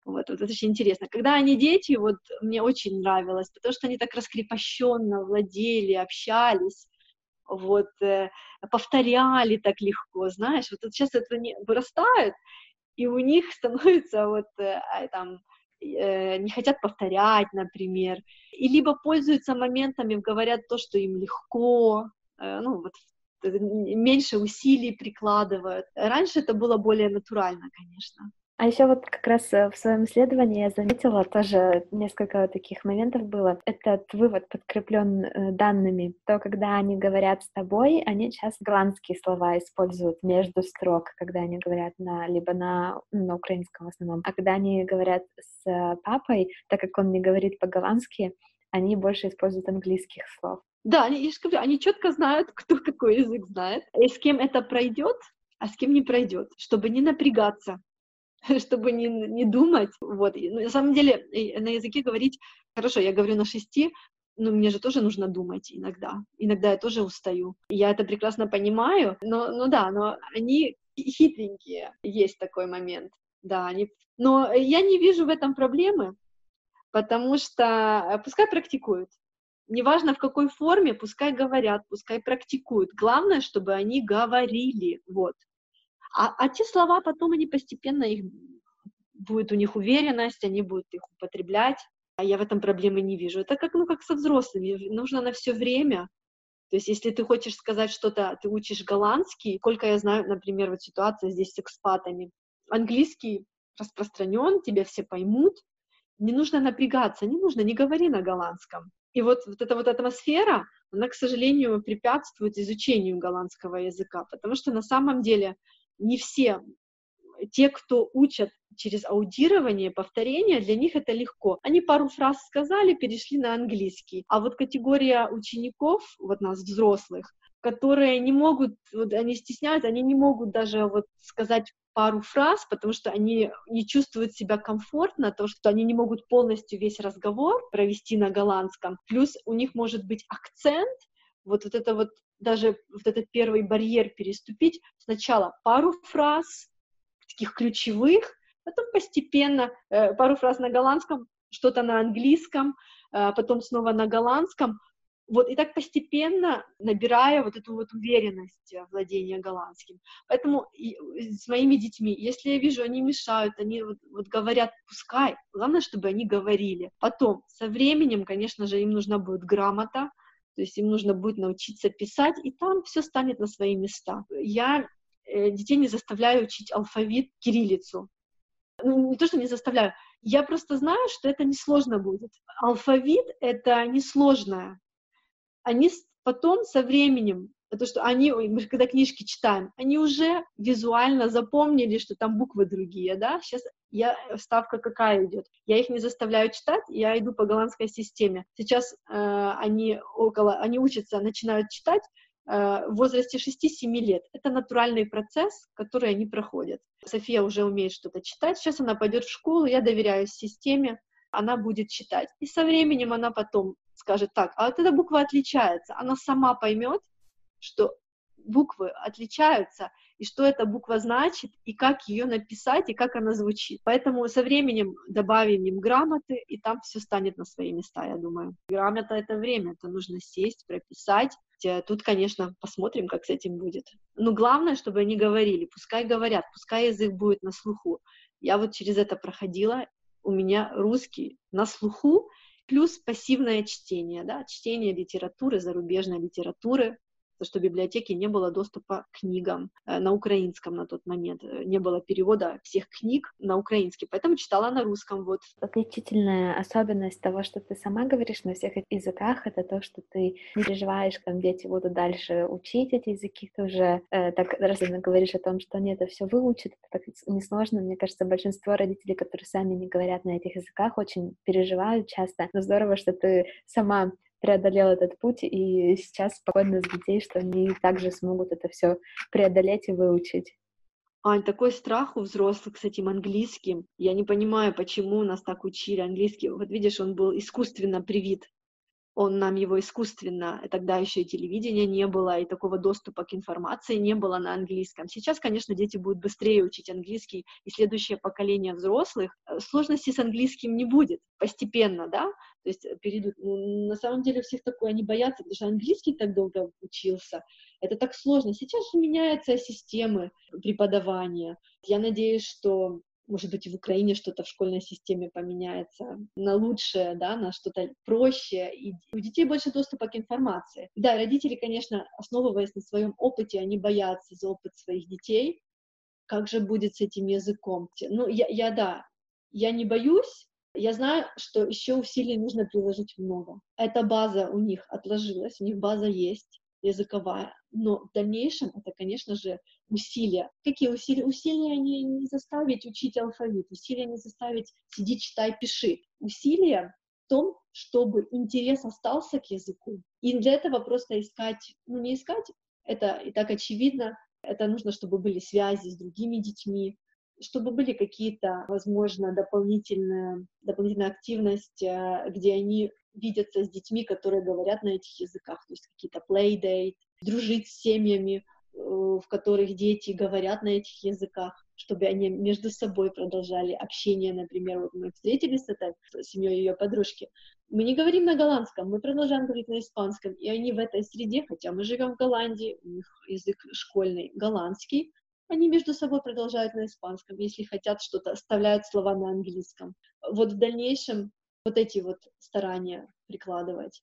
C: Вот, вот это очень интересно. Когда они дети, вот мне очень нравилось, потому что они так раскрепощенно владели, общались, вот, э, повторяли так легко, знаешь, вот, сейчас это не вырастают, и у них становится вот э, там не хотят повторять, например, и либо пользуются моментами, говорят то, что им легко, э, ну вот меньше усилий прикладывают. Раньше это было более натурально, конечно.
B: А еще вот как раз э, в своем исследовании я заметила тоже несколько таких моментов было. Этот вывод подкреплен э, данными. То, когда они говорят с тобой, они часто голландские слова используют между строк, когда они говорят на либо на, ну, на украинском в основном. А когда они говорят с э, папой, так как он не говорит по-голландски, они больше используют английских слов.
C: Да, я же говорю, они четко знают, кто какой язык знает, и с кем это пройдет, а с кем не пройдет, чтобы не напрягаться. чтобы не, не думать. Вот. Ну, на самом деле на языке говорить, хорошо, я говорю на шести, но мне же тоже нужно думать иногда. Иногда я тоже устаю. Я это прекрасно понимаю, но, ну да, но они хитренькие, есть такой момент. Да, они... Но я не вижу в этом проблемы, потому что пускай практикуют. Неважно в какой форме, пускай говорят, пускай практикуют. Главное, чтобы они говорили. Вот. А, а те слова потом они постепенно их будет у них уверенность, они будут их употреблять. А я в этом проблемы не вижу. Это как, ну, как со взрослыми. Нужно на все время. То есть, если ты хочешь сказать что-то, ты учишь голландский, сколько я знаю, например, вот ситуация здесь с экспатами. Английский распространен, тебя все поймут, не нужно напрягаться, не нужно, не говори на голландском. И вот, вот эта вот атмосфера, она, к сожалению, препятствует изучению голландского языка, потому что на самом деле не все те, кто учат через аудирование, повторение, для них это легко. Они пару фраз сказали, перешли на английский. А вот категория учеников, вот нас, взрослых, которые не могут, вот они стесняются, они не могут даже вот сказать пару фраз, потому что они не чувствуют себя комфортно, то, что они не могут полностью весь разговор провести на голландском. Плюс у них может быть акцент, вот, вот это вот даже вот этот первый барьер переступить. Сначала пару фраз, таких ключевых, потом постепенно э, пару фраз на голландском, что-то на английском, э, потом снова на голландском, вот и так постепенно набирая вот эту вот уверенность владения голландским. Поэтому и, с моими детьми, если я вижу, они мешают, они вот, вот говорят, пускай, главное, чтобы они говорили. Потом, со временем, конечно же, им нужна будет грамота, то есть им нужно будет научиться писать, и там все станет на свои места. Я э, детей не заставляю учить алфавит, кириллицу. Ну, не то, что не заставляю, я просто знаю, что это несложно будет. Алфавит — это несложное они потом со временем, потому что они, мы когда книжки читаем, они уже визуально запомнили, что там буквы другие, да, сейчас я, ставка какая идет? Я их не заставляю читать, я иду по голландской системе. Сейчас э, они около, они учатся, начинают читать э, в возрасте 6-7 лет. Это натуральный процесс, который они проходят. София уже умеет что-то читать, сейчас она пойдет в школу, я доверяю системе, она будет читать. И со временем она потом скажет так, а вот эта буква отличается, она сама поймет, что буквы отличаются, и что эта буква значит, и как ее написать, и как она звучит. Поэтому со временем добавим им грамоты, и там все станет на свои места, я думаю. Грамота — это время, это нужно сесть, прописать. Тут, конечно, посмотрим, как с этим будет. Но главное, чтобы они говорили, пускай говорят, пускай язык будет на слуху. Я вот через это проходила, у меня русский на слуху, плюс пассивное чтение, да, чтение литературы, зарубежной литературы, то, что в библиотеке не было доступа к книгам э, на украинском на тот момент, э, не было перевода всех книг на украинский, поэтому читала на русском. Вот.
B: Отличительная особенность того, что ты сама говоришь на всех языках, это то, что ты не переживаешь, когда дети будут дальше учить эти языки, ты уже э, так разумно говоришь о том, что они это все выучат, это так несложно. Мне кажется, большинство родителей, которые сами не говорят на этих языках, очень переживают часто. Но здорово, что ты сама преодолел этот путь, и сейчас спокойно с детей, что они также смогут это все преодолеть и выучить.
C: Ань, такой страх у взрослых с этим английским. Я не понимаю, почему нас так учили английский. Вот видишь, он был искусственно привит он нам его искусственно, тогда еще и телевидения не было, и такого доступа к информации не было на английском. Сейчас, конечно, дети будут быстрее учить английский, и следующее поколение взрослых э, сложностей с английским не будет постепенно, да, то есть перейдут. Ну, на самом деле всех такое, они боятся, потому что английский так долго учился, это так сложно. Сейчас же меняются системы преподавания. Я надеюсь, что может быть, в Украине что-то в школьной системе поменяется на лучшее, да, на что-то проще, и у детей больше доступа к информации. Да, родители, конечно, основываясь на своем опыте, они боятся за опыт своих детей, как же будет с этим языком. Ну, я, я да, я не боюсь, я знаю, что еще усилий нужно приложить много. Эта база у них отложилась, у них база есть языковая, но в дальнейшем это, конечно же, усилия. Какие усилия? Усилия не, не заставить учить алфавит, усилия не заставить сиди, читай, пиши. Усилия в том, чтобы интерес остался к языку. И для этого просто искать, ну не искать, это и так очевидно, это нужно, чтобы были связи с другими детьми, чтобы были какие-то, возможно, дополнительная, дополнительная активность, э, где они видятся с детьми, которые говорят на этих языках, то есть какие-то playdate, дружить с семьями, э, в которых дети говорят на этих языках, чтобы они между собой продолжали общение, например, вот мы встретились с этой семьей ее подружки, мы не говорим на голландском, мы продолжаем говорить на испанском, и они в этой среде, хотя мы живем в Голландии, у них язык школьный голландский, они между собой продолжают на испанском, если хотят что-то, оставляют слова на английском. Вот в дальнейшем вот эти вот старания прикладывать,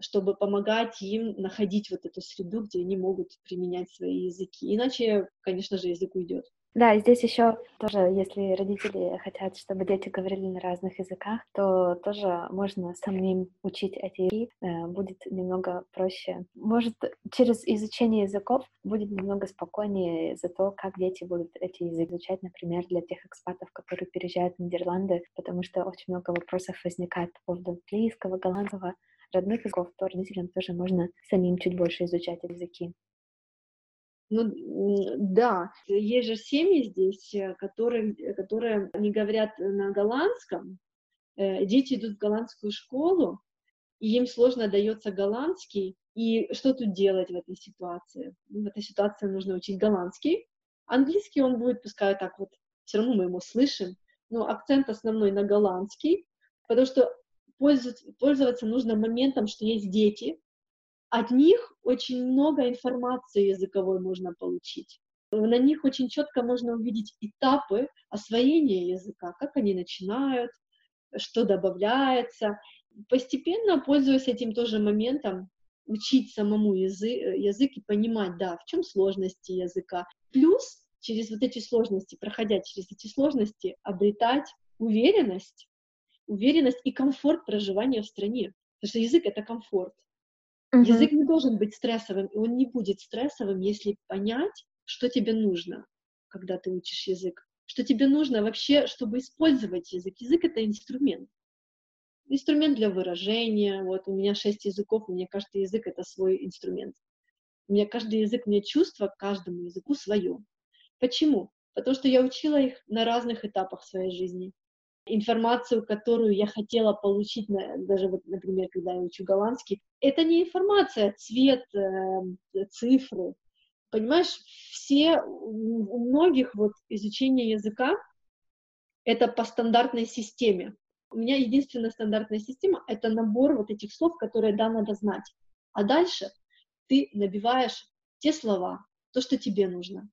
C: чтобы помогать им находить вот эту среду, где они могут применять свои языки. Иначе, конечно же, язык уйдет.
B: Да, здесь еще тоже, если родители хотят, чтобы дети говорили на разных языках, то тоже можно самим учить эти языки, э, будет немного проще. Может, через изучение языков будет немного спокойнее за то, как дети будут эти языки изучать, например, для тех экспатов, которые переезжают в Нидерланды, потому что очень много вопросов возникает по поводу английского, голландского, родных языков, то родителям тоже можно самим чуть больше изучать языки.
C: Ну, да, есть же семьи здесь, э, которые, э, которые не говорят на голландском, э, дети идут в голландскую школу, и им сложно дается голландский, и что тут делать в этой ситуации? Ну, в этой ситуации нужно учить голландский, английский он будет, пускай так вот, все равно мы его слышим, но акцент основной на голландский, потому что пользоваться, пользоваться нужно моментом, что есть дети, от них очень много информации языковой можно получить. На них очень четко можно увидеть этапы освоения языка, как они начинают, что добавляется. Постепенно, пользуясь этим тоже моментом, учить самому язык, язык и понимать, да, в чем сложности языка. Плюс через вот эти сложности, проходя через эти сложности, обретать уверенность, уверенность и комфорт проживания в стране. Потому что язык — это комфорт. Uh-huh. Язык не должен быть стрессовым, и он не будет стрессовым, если понять, что тебе нужно, когда ты учишь язык. Что тебе нужно вообще, чтобы использовать язык. Язык — это инструмент. Инструмент для выражения. Вот у меня шесть языков, у меня каждый язык — это свой инструмент. У меня каждый язык, у меня чувство к каждому языку свое. Почему? Потому что я учила их на разных этапах своей жизни информацию, которую я хотела получить, даже вот, например, когда я учу голландский, это не информация, цвет, э, цифры. Понимаешь, все, у многих вот изучение языка это по стандартной системе. У меня единственная стандартная система — это набор вот этих слов, которые, да, надо знать. А дальше ты набиваешь те слова, то, что тебе нужно.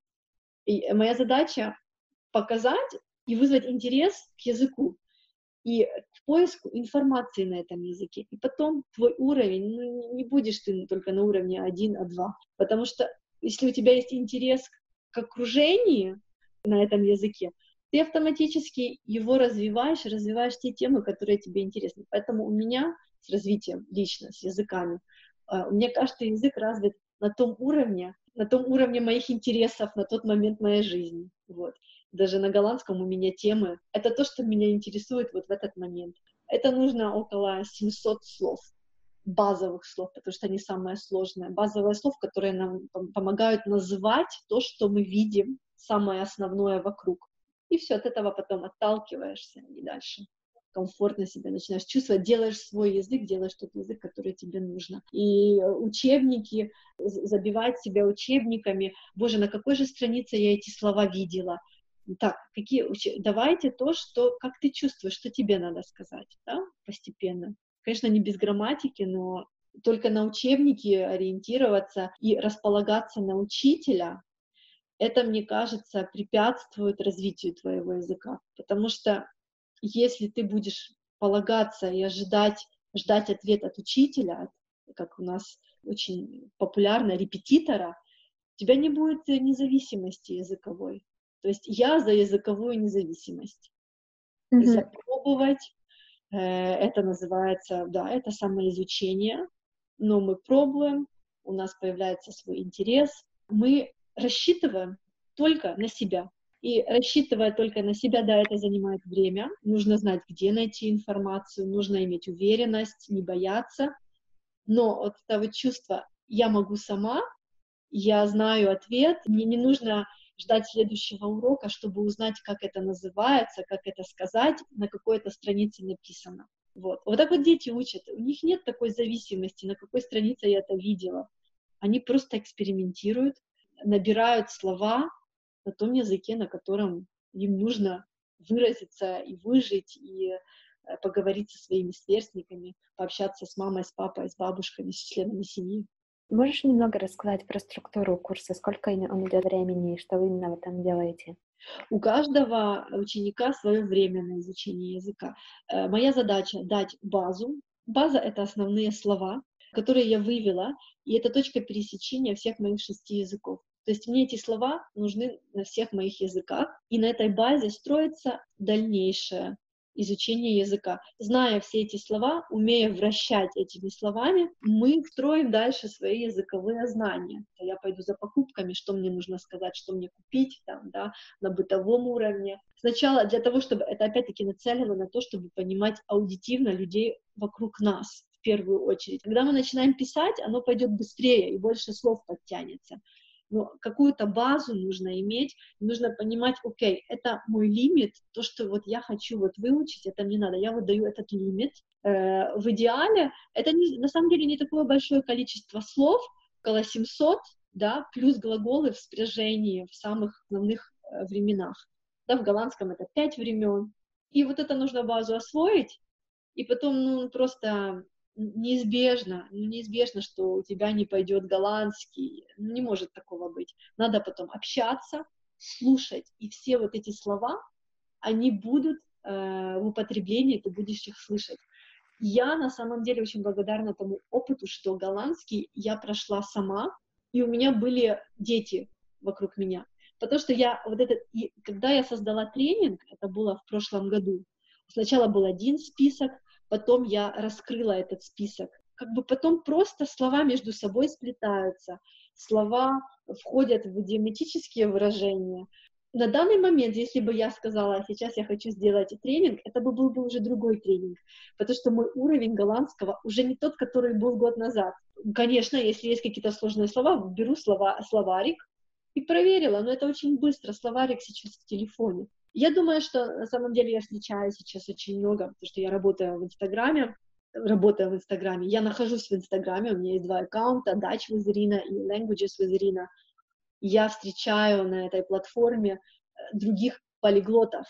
C: И моя задача — показать и вызвать интерес к языку и к поиску информации на этом языке. И потом твой уровень, ну, не будешь ты только на уровне 1, а 2, потому что если у тебя есть интерес к окружению на этом языке, ты автоматически его развиваешь, развиваешь те темы, которые тебе интересны. Поэтому у меня с развитием лично, с языками, а, у меня каждый язык развит на том уровне, на том уровне моих интересов на тот момент моей жизни. Вот даже на голландском у меня темы. Это то, что меня интересует вот в этот момент. Это нужно около 700 слов, базовых слов, потому что они самые сложные. Базовые слов, которые нам помогают называть то, что мы видим, самое основное вокруг. И все, от этого потом отталкиваешься и дальше комфортно себя начинаешь чувствовать, делаешь свой язык, делаешь тот язык, который тебе нужно. И учебники, забивать себя учебниками, боже, на какой же странице я эти слова видела, так, какие, давайте то, что, как ты чувствуешь, что тебе надо сказать, да, постепенно. Конечно, не без грамматики, но только на учебники ориентироваться и располагаться на учителя, это, мне кажется, препятствует развитию твоего языка. Потому что если ты будешь полагаться и ожидать, ждать ответ от учителя, как у нас очень популярно, репетитора, у тебя не будет независимости языковой. То есть я за языковую независимость. Mm-hmm. Запробовать, э, это называется, да, это самоизучение, но мы пробуем, у нас появляется свой интерес, мы рассчитываем только на себя. И рассчитывая только на себя, да, это занимает время. Нужно знать, где найти информацию, нужно иметь уверенность, не бояться. Но вот это вот чувство «я могу сама», «я знаю ответ», мне не нужно ждать следующего урока, чтобы узнать, как это называется, как это сказать, на какой-то странице написано. Вот. Вот так вот дети учат. У них нет такой зависимости, на какой странице я это видела. Они просто экспериментируют, набирают слова на том языке, на котором им нужно выразиться и выжить, и э, поговорить со своими сверстниками, пообщаться с мамой, с папой, с бабушками, с членами семьи.
B: Можешь немного рассказать про структуру курса, сколько он идет времени и что вы именно этом делаете?
C: У каждого ученика свое время на изучение языка. Э, моя задача дать базу. База — это основные слова, которые я вывела, и это точка пересечения всех моих шести языков. То есть мне эти слова нужны на всех моих языках, и на этой базе строится дальнейшее изучение языка. Зная все эти слова, умея вращать этими словами, мы строим дальше свои языковые знания. Я пойду за покупками, что мне нужно сказать, что мне купить там, да, на бытовом уровне. Сначала для того, чтобы это опять-таки нацелено на то, чтобы понимать аудитивно людей вокруг нас в первую очередь. Когда мы начинаем писать, оно пойдет быстрее и больше слов подтянется но какую-то базу нужно иметь, нужно понимать, окей, это мой лимит, то, что вот я хочу вот выучить, это мне надо, я вот даю этот лимит. Э, в идеале это не, на самом деле не такое большое количество слов, около 700, да, плюс глаголы в спряжении в самых основных э, временах. Да, в голландском это пять времен. И вот это нужно базу освоить, и потом, ну, просто неизбежно, ну, неизбежно, что у тебя не пойдет голландский, ну, не может такого быть. Надо потом общаться, слушать, и все вот эти слова, они будут э, в употреблении, ты будешь их слышать. Я на самом деле очень благодарна тому опыту, что голландский я прошла сама, и у меня были дети вокруг меня. Потому что я вот этот, и когда я создала тренинг, это было в прошлом году, сначала был один список, потом я раскрыла этот список. Как бы потом просто слова между собой сплетаются, слова входят в идиоматические выражения. На данный момент, если бы я сказала, сейчас я хочу сделать тренинг, это бы был бы уже другой тренинг, потому что мой уровень голландского уже не тот, который был год назад. Конечно, если есть какие-то сложные слова, беру слова, словарик и проверила, но это очень быстро, словарик сейчас в телефоне. Я думаю, что на самом деле я встречаю сейчас очень много, потому что я работаю в Инстаграме, работаю в Инстаграме. Я нахожусь в Инстаграме, у меня есть два аккаунта, Dutch with Irina и Languages with Irina. Я встречаю на этой платформе э, других полиглотов.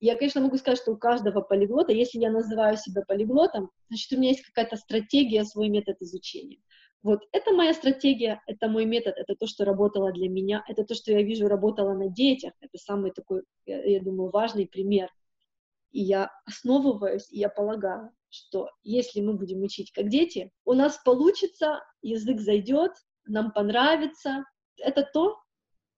C: Я, конечно, могу сказать, что у каждого полиглота, если я называю себя полиглотом, значит, у меня есть какая-то стратегия, свой метод изучения. Вот это моя стратегия, это мой метод, это то, что работало для меня, это то, что я вижу работало на детях, это самый такой, я, я думаю, важный пример. И я основываюсь, и я полагаю, что если мы будем учить как дети, у нас получится, язык зайдет, нам понравится. Это то,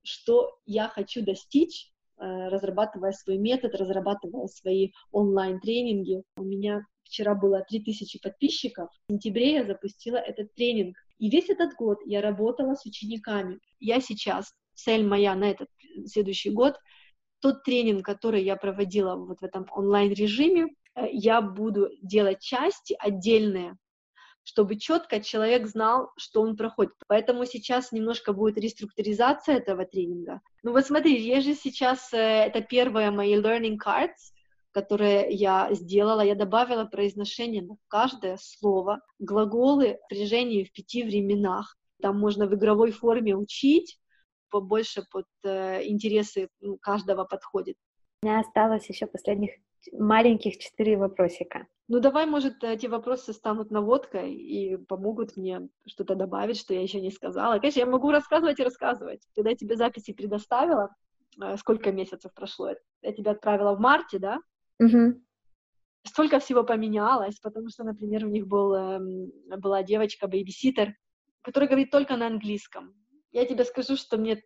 C: что я хочу достичь, э, разрабатывая свой метод, разрабатывая свои онлайн-тренинги. У меня Вчера было 3000 подписчиков. В сентябре я запустила этот тренинг. И весь этот год я работала с учениками. Я сейчас, цель моя на этот следующий год, тот тренинг, который я проводила вот в этом онлайн-режиме, э, я буду делать части отдельные, чтобы четко человек знал, что он проходит. Поэтому сейчас немножко будет реструктуризация этого тренинга. Ну вот смотри, есть же сейчас, э, это первые мои learning cards, которое я сделала, я добавила произношение на каждое слово, глаголы в в пяти временах. Там можно в игровой форме учить, побольше под э, интересы ну, каждого подходит.
B: У меня осталось еще последних маленьких четыре вопросика.
C: Ну давай, может, эти вопросы станут наводкой и помогут мне что-то добавить, что я еще не сказала. Конечно, я могу рассказывать и рассказывать. Когда я тебе записи предоставила, э, сколько месяцев прошло? Я тебя отправила в марте, да?
B: Угу.
C: Столько всего поменялось, потому что, например, у них был, эм, была девочка-бейбиситер, которая говорит только на английском. Я тебе скажу, что мне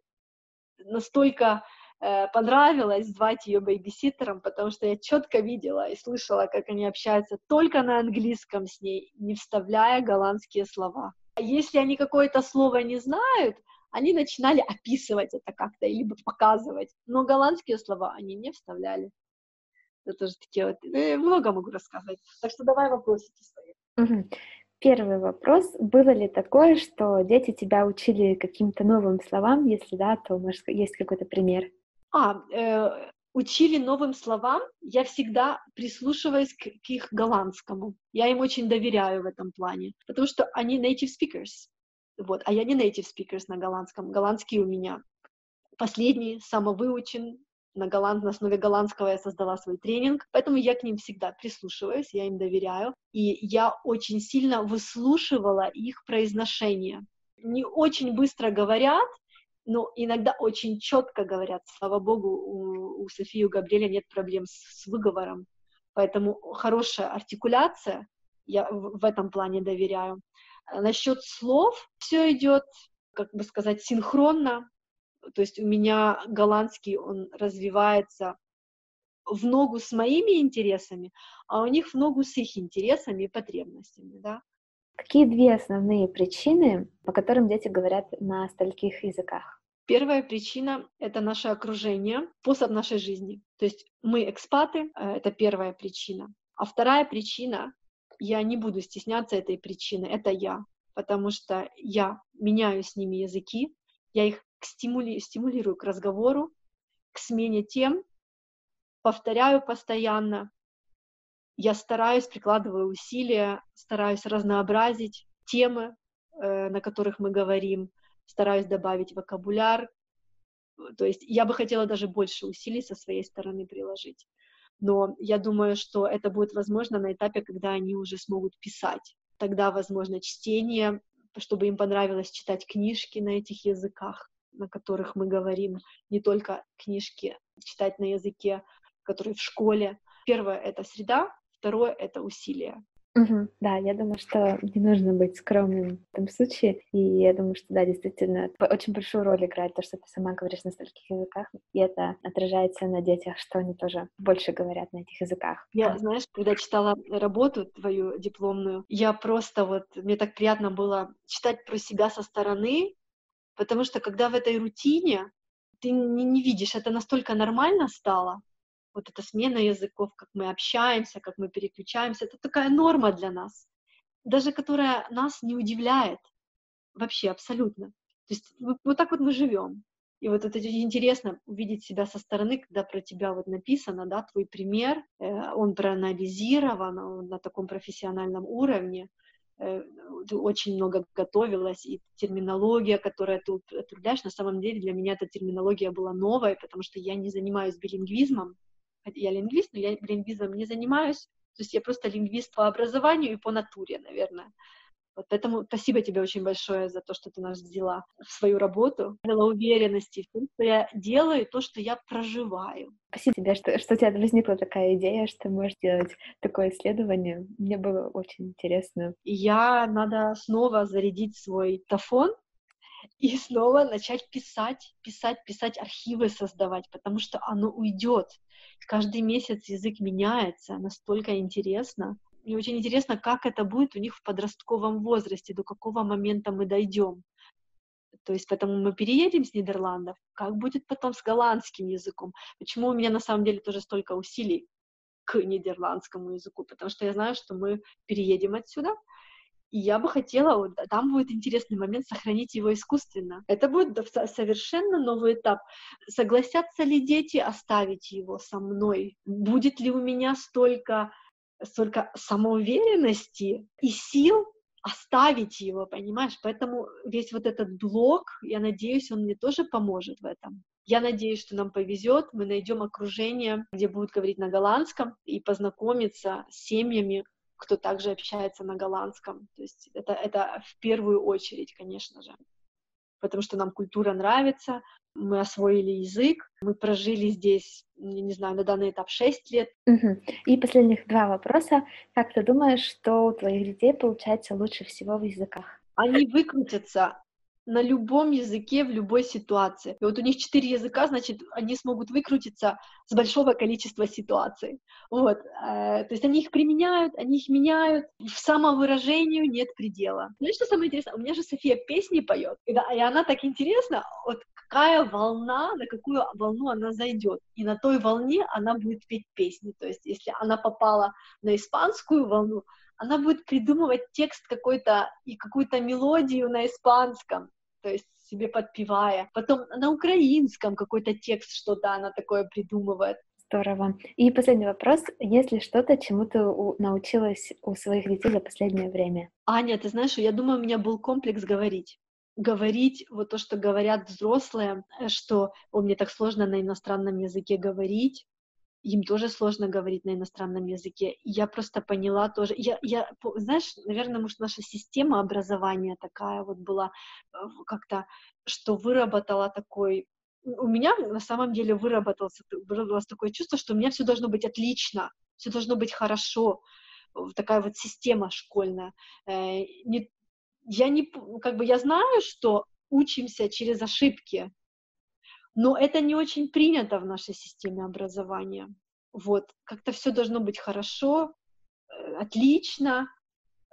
C: настолько э, понравилось звать ее бейбиситером, потому что я четко видела и слышала, как они общаются только на английском с ней, не вставляя голландские слова. А если они какое-то слово не знают, они начинали описывать это как-то, либо показывать, но голландские слова они не вставляли. Это тоже такие вот, много могу рассказывать. Так что давай вопросики свои.
B: Угу. Первый вопрос. Было ли такое, что дети тебя учили каким-то новым словам? Если да, то, может, есть какой-то пример?
C: А, э, учили новым словам, я всегда прислушиваюсь к, к их голландскому. Я им очень доверяю в этом плане, потому что они native speakers. Вот, а я не native speakers на голландском. Голландский у меня последний, самовыучен, на, голланд, на основе голландского я создала свой тренинг, поэтому я к ним всегда прислушиваюсь, я им доверяю, и я очень сильно выслушивала их произношение. Не очень быстро говорят, но иногда очень четко говорят. Слава богу, у, у Софии у Габриэля нет проблем с, с выговором, поэтому хорошая артикуляция, я в, в этом плане доверяю. Насчет слов все идет как бы сказать, синхронно. То есть у меня голландский, он развивается в ногу с моими интересами, а у них в ногу с их интересами и потребностями, да.
B: Какие две основные причины, по которым дети говорят на стольких языках?
C: Первая причина — это наше окружение, способ нашей жизни. То есть мы экспаты, э, это первая причина. А вторая причина, я не буду стесняться этой причины, это я, потому что я меняю с ними языки, я их стимули, стимулирую к разговору, к смене тем, повторяю постоянно, я стараюсь, прикладываю усилия, стараюсь разнообразить темы, э, на которых мы говорим, стараюсь добавить вокабуляр. То есть я бы хотела даже больше усилий со своей стороны приложить. Но я думаю, что это будет возможно на этапе, когда они уже смогут писать. Тогда, возможно, чтение, чтобы им понравилось читать книжки на этих языках, на которых мы говорим, не только книжки читать на языке, который в школе. Первое — это среда, Второе — это усилие.
B: Угу, да, я думаю, что не нужно быть скромным в этом случае. И я думаю, что да, действительно, очень большую роль играет то, что ты сама говоришь на стольких языках, и это отражается на детях, что они тоже больше говорят на этих языках.
C: Я, знаешь, когда читала работу твою дипломную, я просто вот, мне так приятно было читать про себя со стороны, потому что когда в этой рутине ты не, не видишь, это настолько нормально стало, вот эта смена языков, как мы общаемся, как мы переключаемся, это такая норма для нас, даже которая нас не удивляет вообще абсолютно. То есть вот так вот мы живем. И вот это интересно увидеть себя со стороны, когда про тебя вот написано, да, твой пример, э, он проанализирован он на таком профессиональном уровне, ты очень много готовилась, и терминология, которую ты употребляешь, на самом деле для меня эта терминология была новая, потому что я не занимаюсь билингвизмом, я лингвист, но я лингвизмом не занимаюсь, то есть я просто лингвист по образованию и по натуре, наверное. Вот поэтому спасибо тебе очень большое за то, что ты нас взяла в свою работу, дала уверенности в том, что я делаю, то, что я проживаю.
B: Спасибо тебе, что, что у тебя возникла такая идея, что можешь делать такое исследование. Мне было очень интересно.
C: Я надо снова зарядить свой тафон и снова начать писать, писать, писать, архивы создавать, потому что оно уйдет. Каждый месяц язык меняется, настолько интересно. Мне очень интересно, как это будет у них в подростковом возрасте, до какого момента мы дойдем. То есть поэтому мы переедем с Нидерландов, как будет потом с голландским языком. Почему у меня на самом деле тоже столько усилий к нидерландскому языку, потому что я знаю, что мы переедем отсюда, и я бы хотела, вот, там будет интересный момент, сохранить его искусственно. Это будет совершенно новый этап. Согласятся ли дети оставить его со мной? Будет ли у меня столько, столько самоуверенности и сил оставить его, понимаешь? Поэтому весь вот этот блок, я надеюсь, он мне тоже поможет в этом. Я надеюсь, что нам повезет, мы найдем окружение, где будут говорить на голландском и познакомиться с семьями, кто также общается на голландском. То есть это, это в первую очередь, конечно же. Потому что нам культура нравится, мы освоили язык, мы прожили здесь, не знаю, на данный этап 6 лет.
B: Угу. И последних два вопроса. Как ты думаешь, что у твоих детей получается лучше всего в языках?
C: Они выкрутятся на любом языке, в любой ситуации. И вот у них четыре языка, значит, они смогут выкрутиться с большого количества ситуаций. Вот. Э, то есть они их применяют, они их меняют. В самовыражению нет предела. Знаешь, что самое интересное? У меня же София песни поет, и, да, и она так интересна, вот какая волна, на какую волну она зайдет. И на той волне она будет петь песни. То есть если она попала на испанскую волну, она будет придумывать текст какой-то и какую-то мелодию на испанском то есть себе подпевая. Потом на украинском какой-то текст что-то она такое придумывает.
B: Здорово. И последний вопрос. Есть ли что-то, чему ты научилась у своих детей за последнее время?
C: Аня, ты знаешь, я думаю, у меня был комплекс говорить говорить вот то, что говорят взрослые, что о, мне так сложно на иностранном языке говорить, им тоже сложно говорить на иностранном языке. я просто поняла тоже, я, я, знаешь, наверное, может, наша система образования такая вот была э, как-то, что выработала такой у меня на самом деле выработался, выработалось такое чувство, что у меня все должно быть отлично, все должно быть хорошо, такая вот система школьная. Э, не, я не, как бы я знаю, что учимся через ошибки. Но это не очень принято в нашей системе образования. Вот, как-то все должно быть хорошо, э, отлично.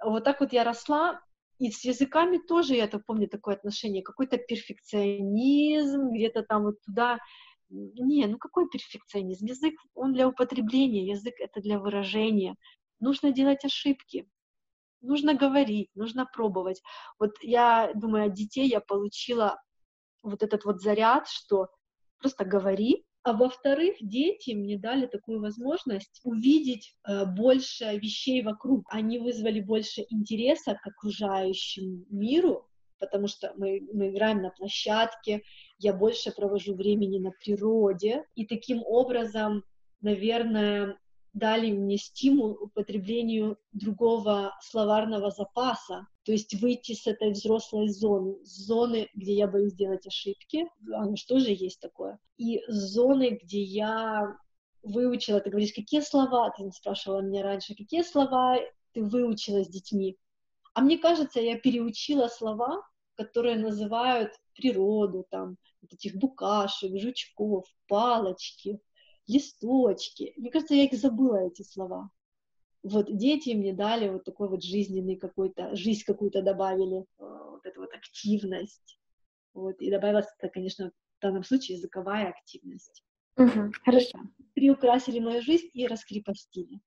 C: Вот так вот я росла, и с языками тоже, я это помню, такое отношение, какой-то перфекционизм, где-то там вот туда. Не, ну какой перфекционизм? Язык, он для употребления, язык — это для выражения. Нужно делать ошибки, нужно говорить, нужно пробовать. Вот я думаю, от детей я получила вот этот вот заряд, что просто говори, а во-вторых, дети мне дали такую возможность увидеть э, больше вещей вокруг. Они вызвали больше интереса к окружающему миру, потому что мы, мы играем на площадке, я больше провожу времени на природе, и таким образом, наверное, дали мне стимул употреблению другого словарного запаса, то есть выйти с этой взрослой зоны, с зоны, где я боюсь делать ошибки, оно что же есть такое, и с зоны, где я выучила, ты говоришь, какие слова, ты спрашивала меня раньше, какие слова ты выучила с детьми, а мне кажется, я переучила слова, которые называют природу, там, вот этих букашек, жучков, палочки, листочки. Мне кажется, я их забыла, эти слова. Вот дети мне дали вот такой вот жизненный какой-то, жизнь какую-то добавили, э, вот эту вот активность. Вот, и добавилась это, конечно, в данном случае языковая активность.
B: Угу, хорошо.
C: Приукрасили мою жизнь и раскрепостили.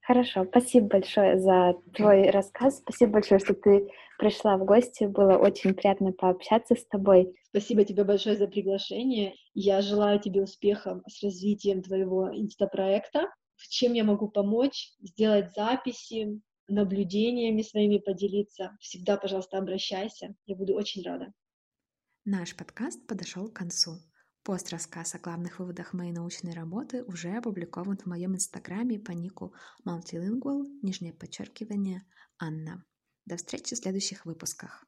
B: Хорошо, спасибо большое за твой рассказ. Спасибо большое, что ты пришла в гости. Было очень приятно пообщаться с тобой.
C: Спасибо тебе большое за приглашение. Я желаю тебе успеха с развитием твоего инстапроекта. Чем я могу помочь? Сделать записи, наблюдениями своими поделиться. Всегда, пожалуйста, обращайся. Я буду очень рада.
A: Наш подкаст подошел к концу. Пост-рассказ о главных выводах моей научной работы уже опубликован в моем инстаграме по нику multilingual, нижнее подчеркивание, Анна. До встречи в следующих выпусках.